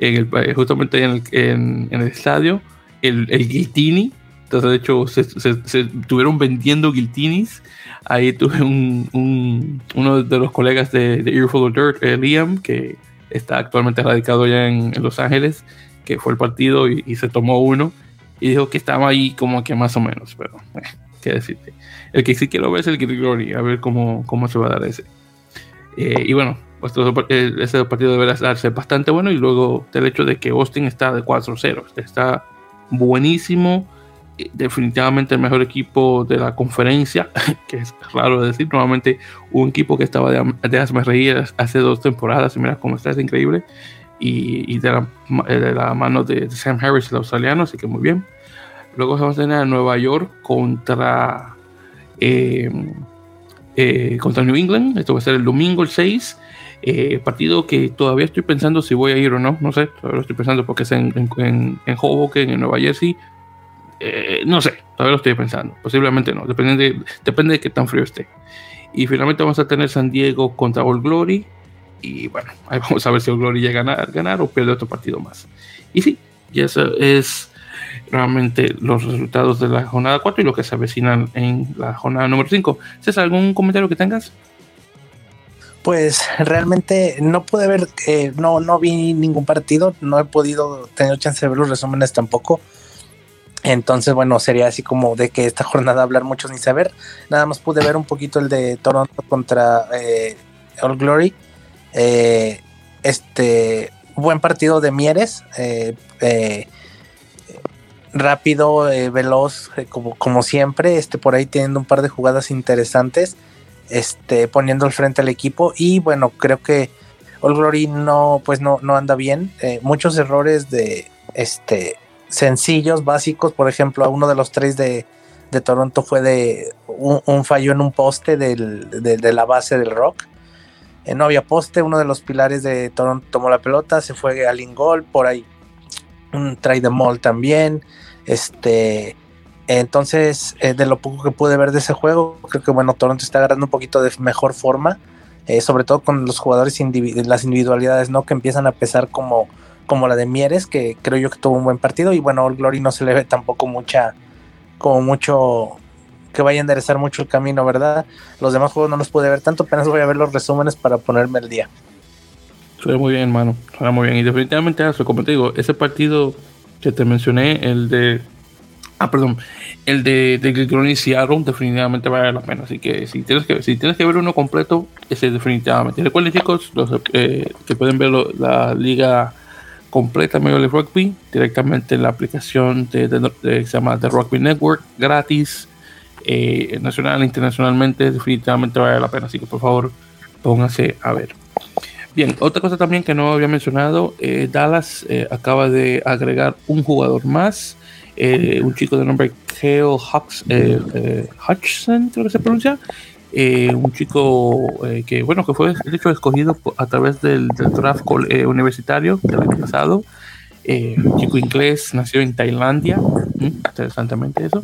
en el, eh, justamente en el, en, en el estadio el, el, Guiltini. Entonces, de hecho, se, se, se estuvieron vendiendo Guiltinis. Ahí tuve un, un, uno de los colegas de, de Earful of Dirt, Liam, que está actualmente radicado ya en, en Los Ángeles que fue el partido y, y, se tomó uno y dijo que estaba ahí como que más o menos, pero eh, qué decirte. El que sí quiero ver es el Glory, a ver cómo, cómo se va a dar ese. Eh, y bueno, ese partido deberá darse bastante bueno y luego del hecho de que Austin está de 4-0, está buenísimo, definitivamente el mejor equipo de la conferencia, que es raro decir, normalmente un equipo que estaba de, reír hace dos temporadas y mira cómo está, es increíble y, y de, la, eh, de, la, mano de Sam Harris, el australiano, así que muy bien. Luego vamos a tener a Nueva York contra, eh, eh, contra New England. Esto va a ser el domingo, el 6. Eh, partido que todavía estoy pensando si voy a ir o no. No sé, todavía lo estoy pensando porque es en, en, en Hoboken, en Nueva Jersey. Eh, no sé, todavía lo estoy pensando. Posiblemente no, depende de, depende de qué tan frío esté. Y finalmente vamos a tener San Diego contra All Glory. Y bueno, ahí vamos a ver si Glory llega a ganar, ganar, o pierde otro partido más. Y sí, y eso es realmente los resultados de la jornada 4 y lo que se avecinan en la jornada número 5. ¿César, algún comentario que tengas? Pues realmente no pude ver, eh, no, no vi ningún partido, no he podido tener chance de ver los resúmenes tampoco. Entonces, bueno, sería así como de que esta jornada hablar mucho ni saber. Nada más pude ver un poquito el de Toronto contra eh, All Glory eh, este buen partido de Mieres, eh, rápido, veloz, como, como siempre, este, por ahí teniendo un par de jugadas interesantes, este, poniendo al frente al equipo. Y bueno, creo que All Glory no, pues no, no anda bien. Eh, muchos errores de este sencillos, básicos. Por ejemplo, a uno de los tres de, de Toronto fue de un, fallo en un poste del, de, de la base del rock eh, no había poste, uno de los pilares de Toronto tomó la pelota, se fue al ingol, por ahí un try de mall también, este, entonces eh, de lo poco que pude ver de ese juego, creo que bueno, Toronto está agarrando un poquito de mejor forma, eh, sobre todo con los jugadores, las individualidades, ¿no? Que empiezan a pesar como, como la de Mieres, que creo yo que tuvo un buen partido, y bueno, All Glory no se le ve tampoco mucha, como mucho que vaya a enderezar mucho el camino, ¿verdad? Los demás juegos no los pude ver tanto, apenas voy a ver los resúmenes para ponerme el día. Suena muy bien, hermano. Suena muy bien. Y definitivamente como te digo, ese partido que te mencioné, el de. Ah, perdón. El de, de y Seattle definitivamente vale la pena. Así que si tienes que, si tienes que ver uno completo, ese definitivamente. Recuerden, chicos, los, eh, que pueden ver la liga completa Major League Rugby directamente en la aplicación de, de se llama The Rugby Network, gratis eh, nacional e internacionalmente, definitivamente vale la pena. Así que por favor, póngase a ver. Bien, otra cosa también que no había mencionado, eh, Dallas acaba de agregar un jugador más, eh, un chico de nombre Kale Hux, Hutchison, creo que se pronuncia, un chico que, bueno, que fue de hecho escogido a través del, del draft universitario del año pasado, eh, chico inglés, nació en Tailandia, ¿Mm? interesantemente eso.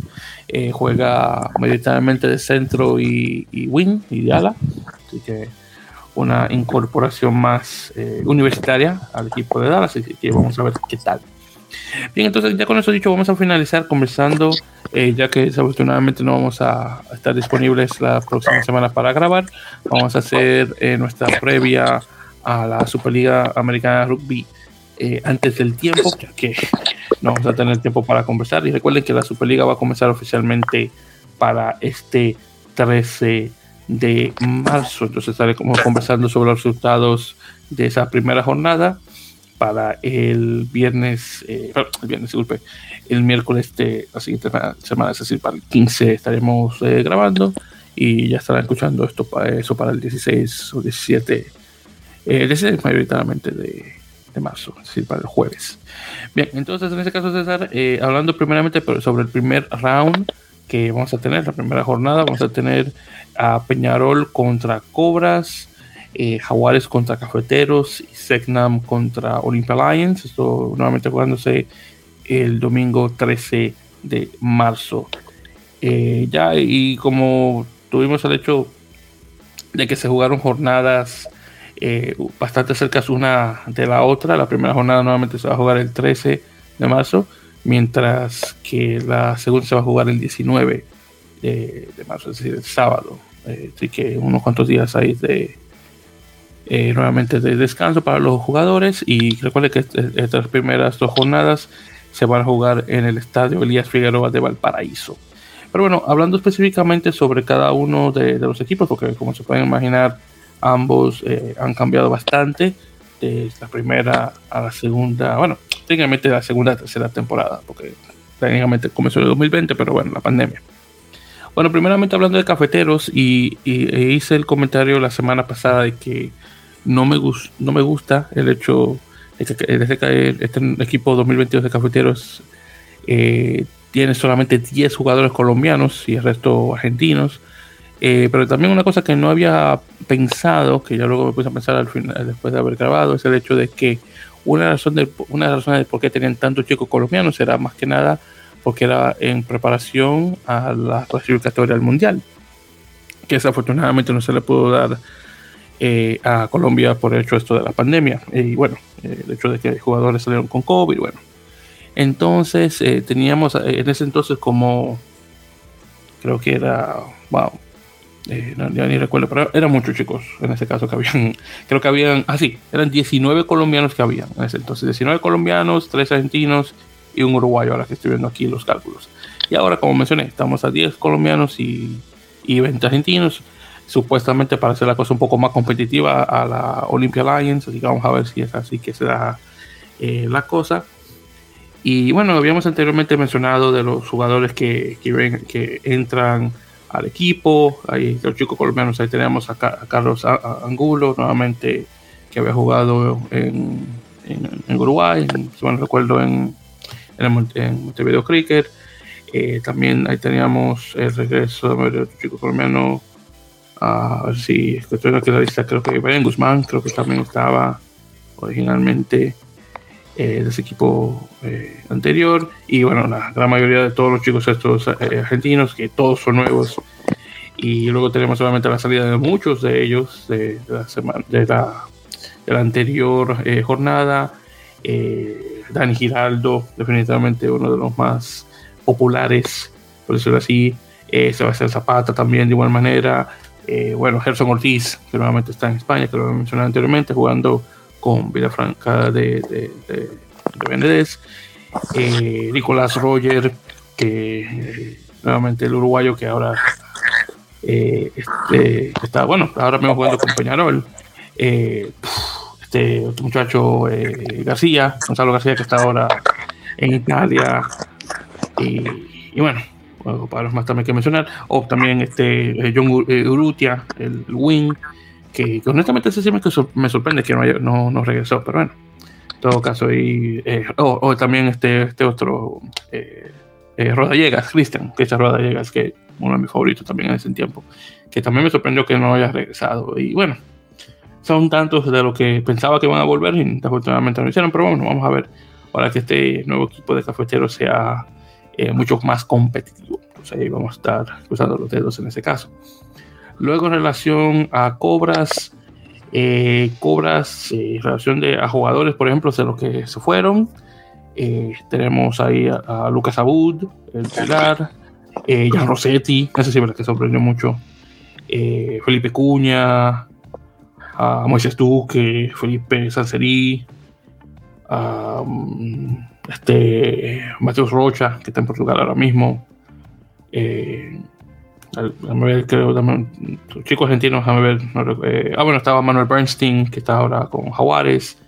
Eh, juega mayoritariamente de centro y, wing y de ala, así que una incorporación más eh, universitaria al equipo de Dallas, así que vamos a ver qué tal. Bien, entonces ya con eso dicho vamos a finalizar conversando, eh, ya que desafortunadamente no vamos a estar disponibles la próxima semana para grabar. Vamos a hacer eh, nuestra previa a la Superliga Americana de Rugby eh, antes del tiempo, ya que no vamos a tener tiempo para conversar. Y recuerden que la Superliga va a comenzar oficialmente para este 13 de marzo. Entonces estaré como conversando sobre los resultados de esa primera jornada para el viernes, eh, el viernes, disculpe, el miércoles de la siguiente semana, es decir, para el 15 estaremos eh, grabando y ya estarán escuchando esto para eso para el 16 o 17, eh, 16 mayoritariamente de, de, marzo, es decir, para el jueves. Bien, entonces en este caso, César, eh, hablando primeramente sobre el primer round que vamos a tener, la primera jornada, vamos a tener a Peñarol contra Cobras. Eh, Jaguares contra Cafeteros y Segnam contra Olympia Lions. Esto nuevamente jugándose el domingo 13 de marzo. Eh, ya, y como tuvimos el hecho de que se jugaron jornadas eh, bastante cerca una de la otra, la primera jornada nuevamente se va a jugar el 13 de marzo, mientras que la segunda se va a jugar el 19 de, marzo, es decir, el sábado. así que unos cuantos días ahí de, eh, nuevamente de descanso para los jugadores y recuerde que estas primeras dos jornadas se van a jugar en el estadio Elías Figueroa de Valparaíso. Pero bueno, hablando específicamente sobre cada uno de, los equipos, porque como se pueden imaginar, ambos eh, han cambiado bastante de la primera a la segunda, bueno, técnicamente la segunda a tercera temporada, porque técnicamente comenzó en el 2020, pero bueno, la pandemia. Bueno, primeramente hablando de cafeteros, y, y e hice el comentario la semana pasada de que no me, no me gusta el hecho de que, este equipo 2022 de Cafeteros eh, tiene solamente 10 jugadores colombianos y el resto argentinos. Eh, pero también una cosa que no había pensado, que ya luego me puse a pensar al final, después de haber grabado, es el hecho de que una razón de, una de las razones de por qué tenían tantos chicos colombianos era más que nada porque era en preparación a la clasificatoria al mundial, que desafortunadamente no se le pudo dar eh, a Colombia por el hecho esto de la pandemia. Y bueno, eh, el hecho de que jugadores salieron con COVID, bueno. Entonces eh, teníamos en ese entonces como, creo que era, wow, no, ya ni recuerdo, pero eran muchos chicos en ese caso que habían, creo que habían, ah sí, eran 19 colombianos que habían en ese entonces, 19 colombianos, 3 argentinos y un uruguayo, ahora que estoy viendo aquí los cálculos. Y ahora, como mencioné, estamos a 10 colombianos y, y 20 argentinos supuestamente para hacer la cosa un poco más competitiva a la Olympia Alliance, así que vamos a ver si es así que se da eh, la cosa. Y bueno, habíamos anteriormente mencionado de los jugadores que, que, que entran al equipo, ahí los chicos colombianos, ahí tenemos a, Carlos Angulo, nuevamente que había jugado en, en, Uruguay, si mal recuerdo en, en, Montevideo Cricket. Eh, también ahí teníamos el regreso de otro chico colombiano a ver si estoy aquí la lista, creo que Brian Guzmán, creo que también estaba originalmente eh, de ese equipo eh, anterior. Y bueno, la gran mayoría de todos los chicos estos eh, argentinos, que todos son nuevos. Y luego tenemos solamente la salida de muchos de ellos de, la, semana, de, la, de la anterior jornada. Dani Giraldo, definitivamente uno de los más populares, por decirlo así. Sebastián Zapata también de igual manera. Eh, bueno, Gerson Ortiz, que nuevamente está en España, que lo mencioné anteriormente, jugando con Villafranca de, de, de, Benedés. Eh, Nicolás Roger, que eh, nuevamente el uruguayo que ahora este, está, bueno, ahora mismo jugando con Peñarol. este otro muchacho García, Gonzalo García, que está ahora en Italia. y bueno, para los más también que mencionar, o también este eh, John eh, Urrutia, el, Wing, que, honestamente ese sí me, me sorprende que no, no, regresó, pero bueno, en todo caso, y, eh, o, también este, este otro eh, Rodallegas, Cristian, que es Rodallegas, que uno de mis favoritos también en ese tiempo, que también me sorprendió que no haya regresado, y bueno, son tantos de lo que pensaba que iban a volver y desafortunadamente no hicieron, pero bueno, vamos a ver para que este nuevo equipo de cafeteros sea eh, mucho más competitivo. Entonces ahí vamos a estar cruzando los dedos en ese caso. Luego en relación a cobras, eh, cobras eh, en relación de, a jugadores, por ejemplo, de los que se fueron. tenemos ahí a, Lucas Abud, el Pilar, Jan Rossetti, ese sí que sorprendió mucho. Felipe Cuña, a Moisés Duque, Felipe Sancerí, este, Mateus Rocha, que está en Portugal ahora mismo. Eh, ver, creo, también, chicos argentinos, déjame ver. Eh, ah, bueno, estaba Manuel Bernstein, que está ahora con Jaguares.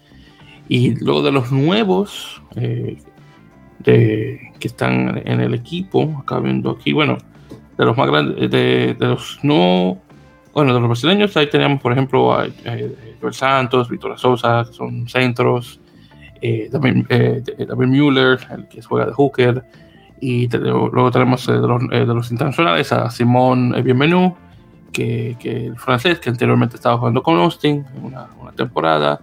Y luego de los nuevos de, que están en el equipo, acá viendo aquí, bueno, de los más grandes, de, los no, bueno, de los brasileños, ahí tenemos, por ejemplo, a, Joel Santos, Víctor Sosa, que son centros, eh, también eh, David Müller, el que juega de hooker, y luego tenemos eh, de, los, de, los, internacionales a Simón Bienvenu, que, que, el francés, que anteriormente estaba jugando con Austin en una, una temporada,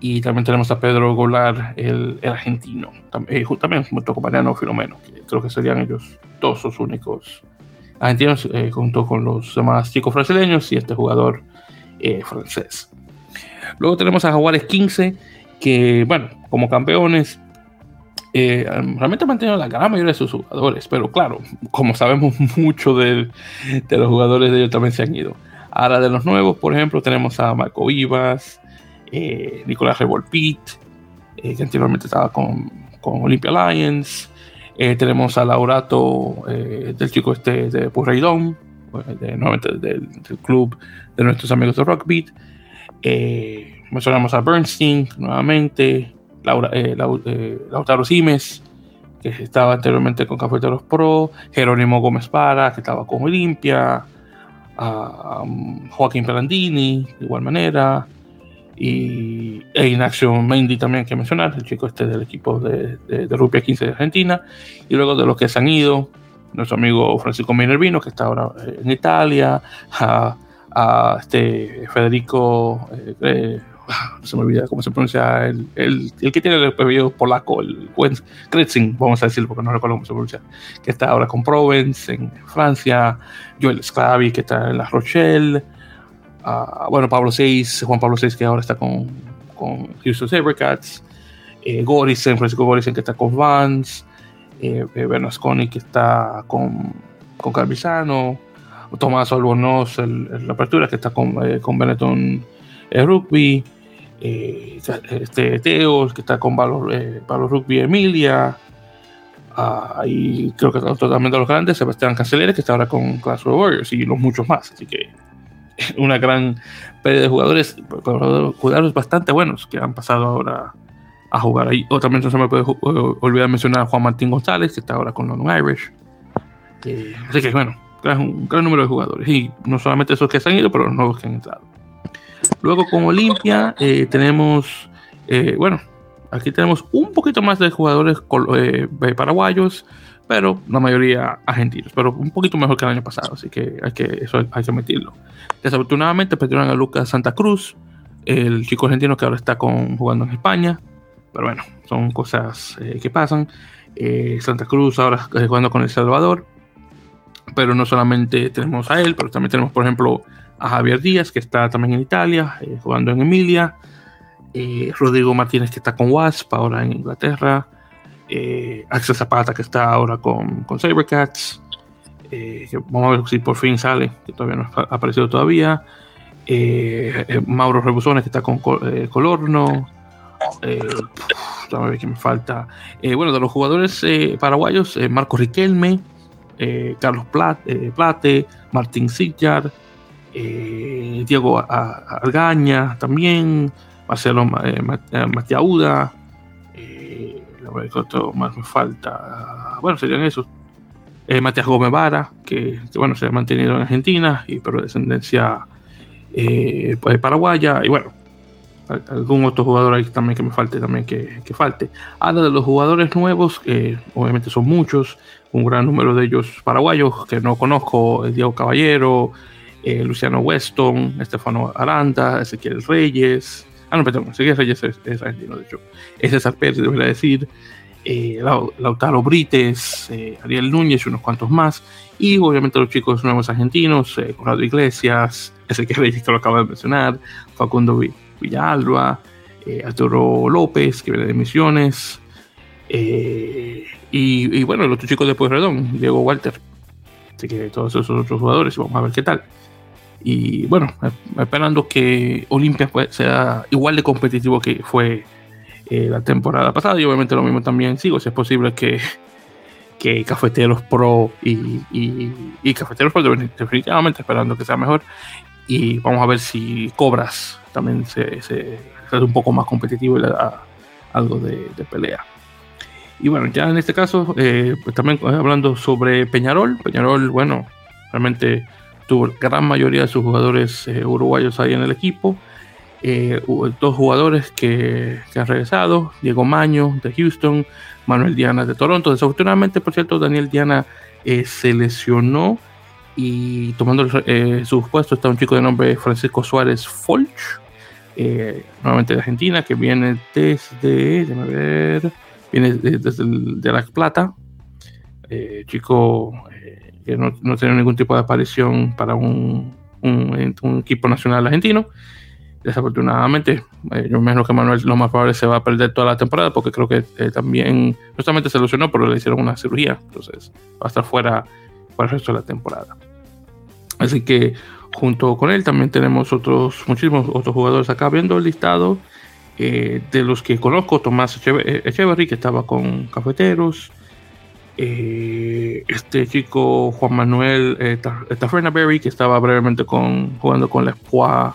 y también tenemos a Pedro Golar, el, el argentino, también, también junto con Mariano Filomeno, que creo que serían ellos dos los únicos argentinos eh, junto con los demás chicos brasileños y este jugador eh, francés. Luego tenemos a Jaguares 15, que, bueno, como campeones, eh, realmente han mantenido la gran mayoría de sus jugadores, pero claro, como sabemos, muchos de, de, los jugadores de ellos también se han ido. Ahora de los nuevos, por ejemplo, tenemos a Marco Vivas, Nicolás Revolpit, que anteriormente estaba con, con Olympia Lions, eh, tenemos a Laurato eh, del chico este de Purreidón, de, nuevamente del, club de nuestros amigos de Rockbeat. Eh, mencionamos a Bernstein nuevamente, Laura, Lautaro Simes, que estaba anteriormente con Cafeteros Pro, Jerónimo Gómez Para, que estaba con Olimpia, a, um, Joaquín Pelandini, de igual manera, y e Inaction Mendy también que mencionar, el chico este del equipo de, de, de 15 de Argentina, y luego de los que se han ido, nuestro amigo Francisco Minervino, que está ahora eh, en Italia, a, a este Federico, eh, eh, se me olvida cómo se pronuncia, el, el, el que tiene el apellido polaco, el Kretzing, vamos a decirlo porque no recuerdo cómo se pronuncia, que está ahora con Provence en Francia, Joel Sclavi, que está en La Rochelle, bueno, Pablo 6, Juan Pablo 6 que ahora está con, con Houston Sabercats, eh, Gorisen, Francisco Gorisen que está con Vance, eh, eh Bernasconi que está con, con Tomás Albornoz, la apertura que está con, eh, con Benetton Rugby, este, Teos que está con Pablo, Rugby Emilia, y creo que también de los grandes, Sebastián Cancelere, que está ahora con Clash of Warriors, y los muchos más. Así que una gran pérdida de jugadores, jugadores bastante buenos que han pasado ahora a jugar ahí. O también no se me puede olvidar mencionar a Juan Martín González, que está ahora con London Irish. así que bueno, un gran número de jugadores. Y no solamente esos que se han ido, pero los nuevos que han entrado. Luego con Olimpia eh, tenemos, eh, bueno, aquí tenemos un poquito más de jugadores eh, paraguayos pero la mayoría argentinos, pero un poquito mejor que el año pasado, así que hay que, eso hay que admitirlo. Desafortunadamente perdieron a Lucas Santa Cruz, el chico argentino que ahora está con, jugando en España, pero bueno, son cosas que pasan. Eh, Santa Cruz ahora jugando con El Salvador, pero no solamente tenemos a él, pero también tenemos, por ejemplo, a Javier Díaz, que está también en Italia, eh, jugando en Emilia. Rodrigo Martínez, que está con Wasp, ahora en Inglaterra. Eh, Axel Zapata que está ahora con, con Sabercats, eh, vamos a ver si por fin sale, que todavía no ha aparecido todavía, eh, eh, Mauro Rebusones que está con Colorno, a ver qué me falta, bueno, de los jugadores paraguayos, Marco Riquelme, Carlos Plate, Martín Sillar, Diego Argaña también, Marcelo Matiauda, ¿Cuánto más me falta? Bueno, serían esos. Eh, Matías Gómez Vara, que, bueno, se ha mantenido en Argentina, y pero de descendencia eh, pues, paraguaya. Y bueno, algún otro jugador ahí también que me falte, también que, que falte. Ahora de los jugadores nuevos, que obviamente son muchos, un gran número de ellos paraguayos que no conozco, Diego Caballero, eh, Luciano Weston, Estefano Aranda, Ezequiel Reyes, Ah, no, perdón, Ezequiel Reyes es, argentino, de hecho. Es César Pérez, debería decir. Eh, Lautaro Brites, eh, Ariel Núñez y unos cuantos más. Y obviamente los chicos nuevos argentinos, eh, Conrado Iglesias, Ezequiel Reyes, que lo acabo de mencionar, Facundo Villalba, Arturo López, que viene de Misiones. Y, y, bueno, el otro chico de Pueyrredón, Diego Walter. Así que todos esos otros jugadores, vamos a ver qué tal. Y bueno, esperando que Olimpia sea igual de competitivo que fue eh, la temporada pasada. Y obviamente lo mismo también sigo, si es posible que, que Cafeteros Pro y, y, Cafeteros Pro definitivamente esperando que sea mejor. Y vamos a ver si Cobras también se, se ser un poco más competitivo y le da algo de, pelea. Y bueno, ya en este caso, eh, pues también hablando sobre Peñarol, Peñarol, bueno, realmente tuvo gran mayoría de sus jugadores eh, uruguayos ahí en el equipo. Eh, dos jugadores que, que, han regresado, Diego Maño de Houston, Manuel Diana de Toronto. Desafortunadamente, por cierto, Daniel Diana se lesionó y tomando su puesto está un chico de nombre Francisco Suárez Folch, eh, nuevamente de Argentina, que viene desde, déjame ver, viene desde de La Plata, eh, chico eh, que no, no tiene ningún tipo de aparición para un, un, equipo nacional argentino. Desafortunadamente, yo me imagino que Manuel lo más probable se va a perder toda la temporada porque creo que también, justamente se lesionó, pero le hicieron una cirugía, entonces va a estar fuera para el resto de la temporada. Así que Junto con él también tenemos otros, muchísimos otros jugadores acá viendo el listado eh, de los que conozco. Tomás eh, Echeverry, que estaba con Cafeteros. Eh, este chico Juan Manuel eh, Berry, que estaba brevemente con, jugando con la Espoir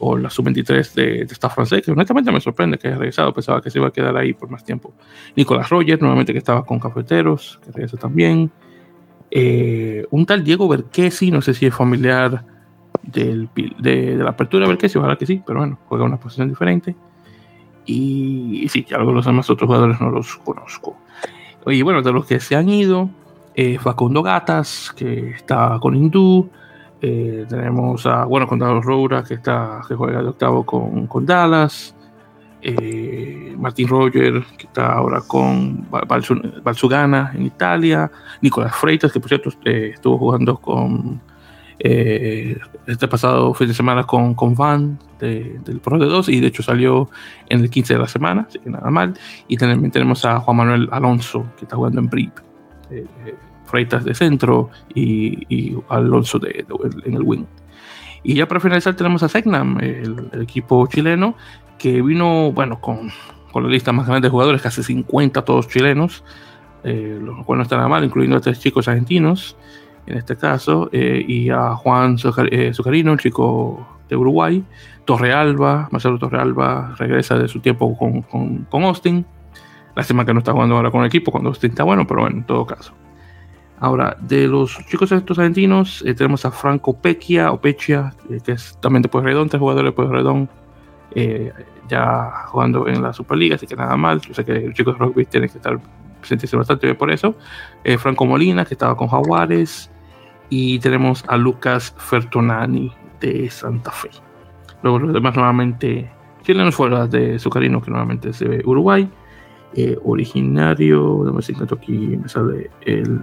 o la sub-23 de, de esta francés, que honestamente me sorprende que haya regresado, pensaba que se iba a quedar ahí por más tiempo. Nicolás Roger, nuevamente que estaba con Cafeteros, que regresa también. Eh, un tal Diego Berquesi, no sé si es familiar del, de, la apertura de Berquesi, ojalá que sí, pero bueno, juega una posición diferente. Y, sí, ya los demás otros jugadores no los conozco. Y bueno, de los que se han ido, eh, Facundo Gatas, que está con Hindú. Eh, tenemos a, bueno, con Roura, que, está, que juega de octavo con, con Dallas. Eh, Martín Roger, que está ahora con Balsugana en Italia, Nicolás Freitas, que por cierto eh, estuvo jugando con eh, este pasado fin de semana con, con Van del Pro de 2 y de hecho salió en el 15 de la semana, así que nada mal. Y también tenemos a Juan Manuel Alonso, que está jugando en BRIP. Freitas de centro y, Alonso de, en el wing. Y ya para finalizar tenemos a Segnam, el, equipo chileno, que vino, bueno, con, con, la lista más grande de jugadores, casi 50 todos chilenos, eh, lo cual no está nada mal, incluyendo a tres chicos argentinos, en este caso, eh, y a Juan eh, Zucarino, el chico de Uruguay, Torrealba, Marcelo Torrealba regresa de su tiempo con, con, con Austin, lástima que no está jugando ahora con el equipo, cuando Austin está bueno, pero bueno, en todo caso. Ahora, de los chicos estos argentinos, tenemos a Franco Pecchia, o Pecchia, que es también de Pueyrredón, tres jugadores de Pueyrredón, eh, ya jugando en la Superliga, así que nada mal. Yo sé que los chicos de rugby tienen que estar sentirse bastante bien por eso. Eh, Franco Molina, que estaba con Jaguares. Y tenemos a Lucas Fertonani de Santa Fe. Luego los demás nuevamente chilenos fuera de Zucarino, que nuevamente se ve Uruguay. Eh, originario, déjame si aquí me sale el.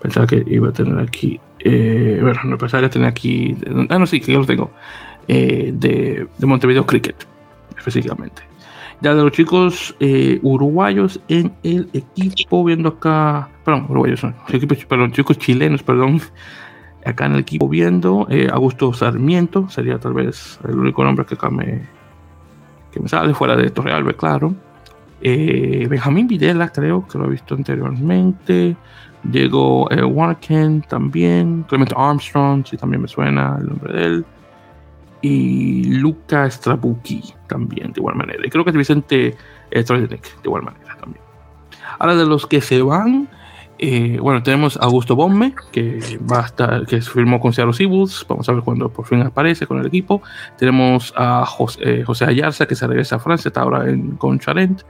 Pensaba que iba a tener aquí. Eh, bueno, no pensaba que tener aquí. Ah, no, sí, que yo lo tengo. Eh, de, Montevideo Cricket, específicamente. Ya de los chicos eh, uruguayos en el equipo, viendo acá, perdón, uruguayos perdón, chicos chilenos, perdón, acá en el equipo viendo, eh, Augusto Sarmiento, sería tal vez el único nombre que acá me, que me sale, fuera de Torrealbe, claro. Benjamín Videla, creo que lo he visto anteriormente. Diego Warken también. Clemente Armstrong, si también me suena el nombre de él y Luca Strabucchi también, de igual manera. Y creo que es Vicente eh, de igual manera también. Ahora de los que se van, eh, bueno, tenemos a Augusto Bomme, que va a estar, que firmó con Seattle Seabulls, vamos a ver cuándo por fin aparece con el equipo. Tenemos a José, eh, José Ayarza, que se regresa a Francia, está ahora en, con Charent,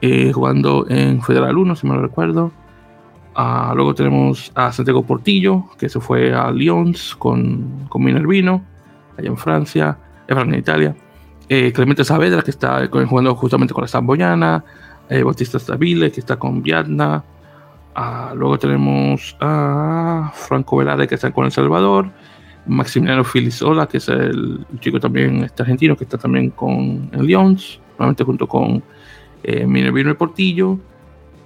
eh, jugando en Federal 1, si me lo recuerdo. Ah, luego tenemos a Santiago Portillo, que se fue a Lyons con, con Minervino allá en Francia, en Italia. Eh, Clemente Saavedra, que está jugando justamente con la Zamboyana. Eh, Bautista Stabile, que está con Viadna. Ah, luego tenemos a Franco Velade, que está con El Salvador. Maximiliano Filisola, que es el chico también este argentino, que está también con el Lyons, nuevamente junto con eh, Minervino Portillo.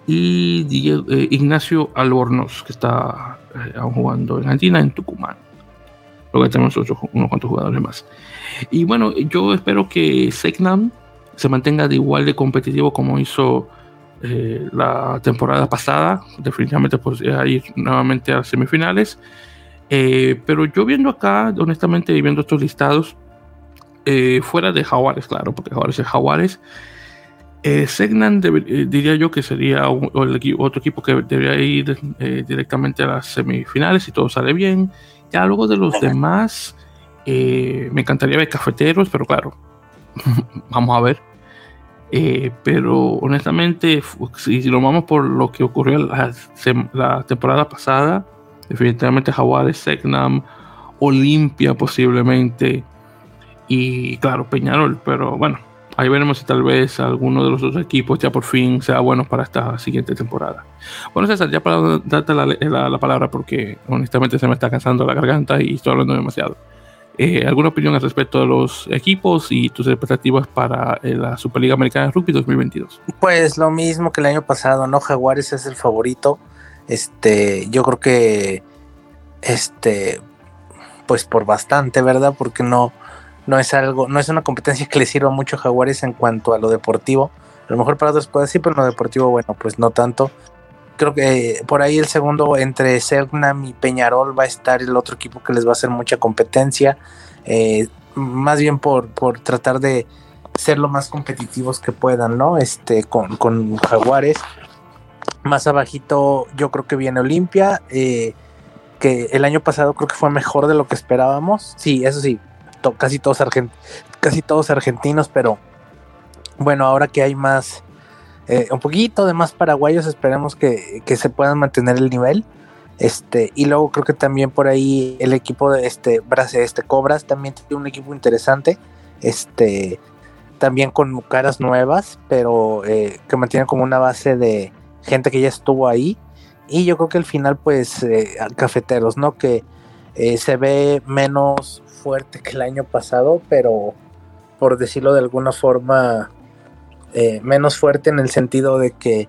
Y eh, Ignacio Albornoz, que está aún jugando en Argentina, en Tucumán. Luego tenemos unos cuantos jugadores más. Y bueno, yo espero que Segnam se mantenga de igual de competitivo como hizo eh, la temporada pasada. Definitivamente pues ir nuevamente a semifinales. Eh, pero yo viendo acá, honestamente, viendo estos listados, eh, fuera de Jaguares, claro, porque Jaguares es Jaguares. Eh, Segnan eh, diría yo que sería otro equipo que debería ir directamente a las semifinales si todo sale bien. Ya luego de los demás, me encantaría ver cafeteros, pero claro, vamos a ver. pero honestamente, si, lo vamos por lo que ocurrió la, la temporada pasada, definitivamente Jaguares, Segnam, Olimpia posiblemente y claro, Peñarol, pero bueno, ahí veremos si tal vez alguno de los otros equipos ya por fin sea bueno para esta siguiente temporada. Bueno, César, ya para darte la, palabra porque honestamente se me está cansando la garganta y estoy hablando demasiado. Eh, ¿Alguna opinión al respecto de los equipos y tus expectativas para eh, la Superliga Americana de Rugby 2022? Pues lo mismo que el año pasado, ¿no? Jaguares es el favorito. Este, yo creo que, este, pues por bastante, ¿verdad? Porque no, no es algo, no es una competencia que le sirva mucho a Jaguares en cuanto a lo deportivo. A lo mejor para otros puede sí, pero en lo deportivo, bueno, pues no tanto. Creo que por ahí el segundo entre Selknam y Peñarol va a estar el otro equipo que les va a hacer mucha competencia. Eh, más bien por, por tratar de ser lo más competitivos que puedan, ¿no? Este, con, con Jaguares. Más abajito, yo creo que viene Olimpia. Eh, que el año pasado creo que fue mejor de lo que esperábamos. Sí, eso sí, casi, todos casi todos argentinos, pero bueno, ahora que hay más, eh, un poquito de más paraguayos, esperemos que, se puedan mantener el nivel. Este, y luego creo que también por ahí el equipo de este, este Cobras también tiene un equipo interesante. Este, también con caras nuevas, pero eh, que mantiene como una base de gente que ya estuvo ahí. Y yo creo que al final, pues, eh, cafeteros, ¿no? Que se ve menos fuerte que el año pasado, pero por decirlo de alguna forma, eh, menos fuerte en el sentido de que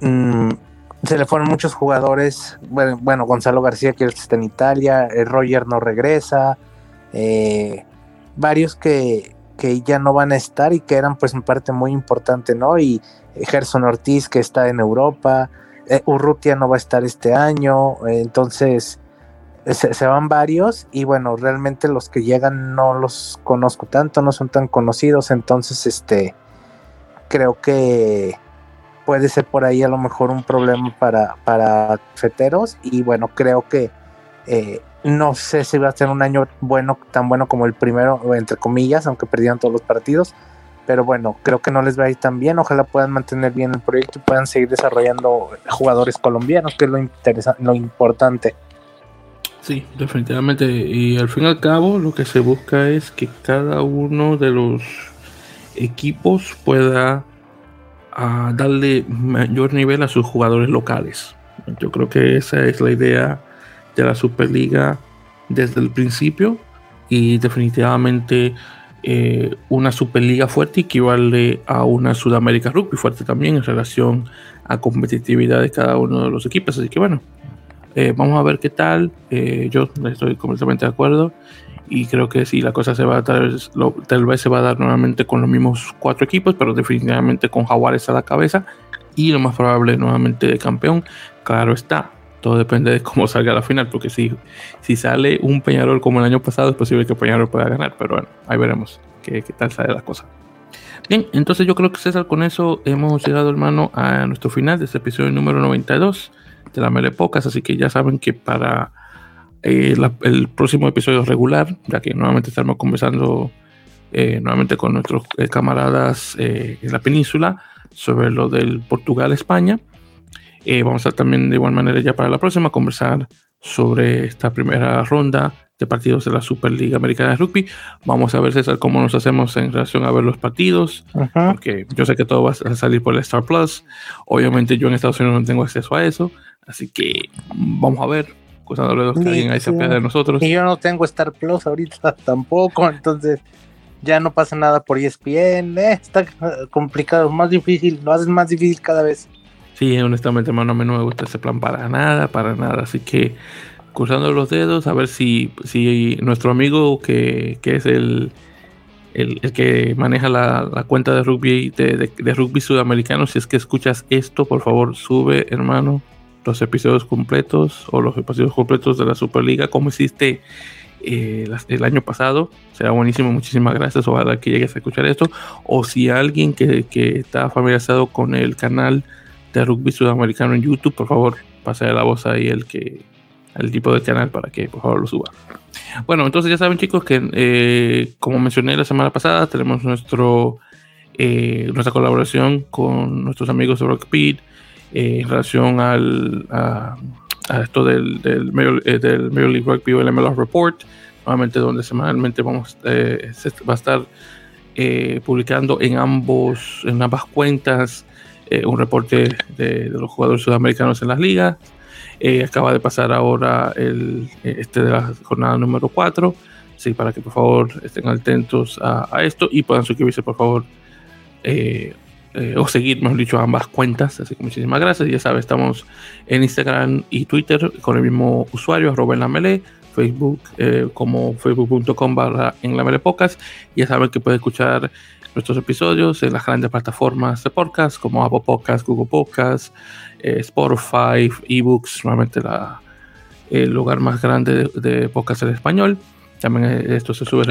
mm, se le fueron muchos jugadores. Bueno, Gonzalo García que está en Italia, eh, Roger no regresa, eh, varios que, que, ya no van a estar y que eran pues en parte muy importante, ¿no? Y Gerson Ortiz que está en Europa, Urrutia no va a estar este año, entonces se, van varios y bueno, realmente los que llegan no los conozco tanto, no son tan conocidos, entonces este creo que puede ser por ahí a lo mejor un problema para, para y bueno, creo que eh, no sé si va a ser un año bueno, tan bueno como el primero, entre comillas, aunque perdieron todos los partidos, pero bueno, creo que no les va a ir tan bien, ojalá puedan mantener bien el proyecto y puedan seguir desarrollando jugadores colombianos, que es lo, lo importante. Sí, definitivamente. Y al fin y al cabo lo que se busca es que cada uno de los equipos pueda ah, darle mayor nivel a sus jugadores locales. Yo creo que esa es la idea de la Superliga desde el principio y definitivamente eh, una Superliga fuerte equivale a una Sudamérica Rugby fuerte también en relación a competitividad de cada uno de los equipos. Así que bueno, eh, vamos a ver qué tal. Eh, yo estoy completamente de acuerdo. Y creo que sí, la cosa se va a tal vez, tal vez se va a dar nuevamente con los mismos cuatro equipos, pero definitivamente con Jaguares a la cabeza. Y lo más probable nuevamente de campeón. Claro está, todo depende de cómo salga la final, porque si, si sale un Peñarol como el año pasado, es posible que Peñarol pueda ganar, pero bueno, ahí veremos qué, qué tal sale la cosa. Bien, entonces yo creo que César, con eso hemos llegado, hermano, a nuestro final de este episodio número 92 de la Melepocas, así que ya saben que para eh, el próximo episodio regular, ya que nuevamente estamos conversando eh, nuevamente con nuestros eh, camaradas en la península sobre lo del Portugal-España. vamos a también de igual manera ya para la próxima conversar sobre esta primera ronda de partidos de la Superliga Americana de Rugby. Vamos a ver, César, cómo nos hacemos en relación a ver los partidos, porque yo sé que todo va a salir por el Star Plus. Obviamente yo en Estados Unidos no tengo acceso a eso, Así que vamos a ver, cruzándole los que alguien ahí se de nosotros. Y yo no tengo Star Plus ahorita tampoco, entonces ya no pasa nada por ESPN, eh, está complicado, más difícil, lo haces más difícil cada vez. Sí, honestamente, hermano, a mí no me gusta ese plan para nada, para nada, así que cruzando los dedos a ver si, si nuestro amigo que, que es el, el, que maneja la, cuenta de rugby de, rugby sudamericano, si es que escuchas esto, por favor sube, hermano, los episodios completos o los episodios completos de la Superliga, como hiciste eh, el año pasado. Será buenísimo, muchísimas gracias. Ojalá que llegues a escuchar esto. O si alguien que, que está familiarizado con el canal de rugby sudamericano en YouTube, por favor, pase la voz ahí el que al tipo de canal para que por favor lo suba. Bueno, entonces ya saben chicos que eh, como mencioné la semana pasada, tenemos nuestro eh, nuestra colaboración con nuestros amigos de Rockpeed eh, en relación al, a, esto del, del, Major, del Major League Rugby o el Report, nuevamente donde semanalmente vamos va a estar publicando en ambos en ambas cuentas un reporte de, los jugadores sudamericanos en las ligas eh, acaba de pasar ahora el, eh, este de la jornada número 4. Sí, para que por favor estén atentos a, esto y puedan suscribirse por favor eh, o seguir, mejor dicho, ambas cuentas. Así que muchísimas gracias. Ya saben, estamos en Instagram y Twitter con el mismo usuario, arroba en la melee. Facebook como facebook.com barra en la melee podcast. Ya saben que pueden escuchar nuestros episodios en las grandes plataformas de podcast como Apple Podcast, Google Podcast, eh, Spotify, eBooks, realmente la, el lugar más grande de, podcast en español. También eh, esto se sube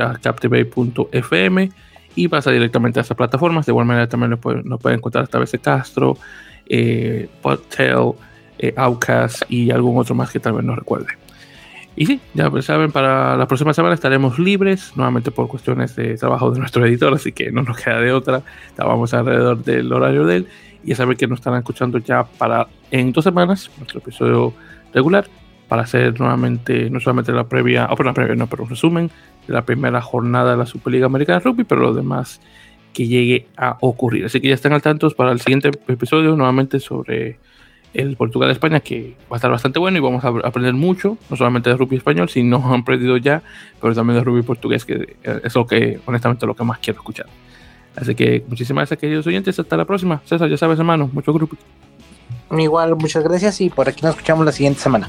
a captivate.fm y pasa directamente a esas plataformas. De igual manera también nos pueden, pueden encontrar esta vez Castro, eh, Podtail, eh, Outcast y algún otro más que tal vez recuerde. Y sí, ya pues saben, para la próxima semana estaremos libres, nuevamente por cuestiones de trabajo de nuestro editor, así que no nos queda de otra. Estábamos alrededor del horario de él y ya saben que nos estarán escuchando ya para en dos semanas, nuestro episodio regular, para hacer nuevamente, no solamente la previa, o la previa, no, pero un resumen de la primera jornada de la Superliga Americana de Rugby, pero lo demás que llegue a ocurrir. Así que ya están al tanto para el siguiente episodio, nuevamente sobre el Portugal-España, que va a estar bastante bueno y vamos a aprender mucho, no solamente de rugby español, sino han aprendido ya, pero también de rugby portugués, que es lo que, honestamente, lo que más quiero escuchar. Así que muchísimas gracias, queridos oyentes. Hasta la próxima. César, ya sabes, hermano, mucho grupo. Igual, muchas gracias y por aquí nos escuchamos la siguiente semana.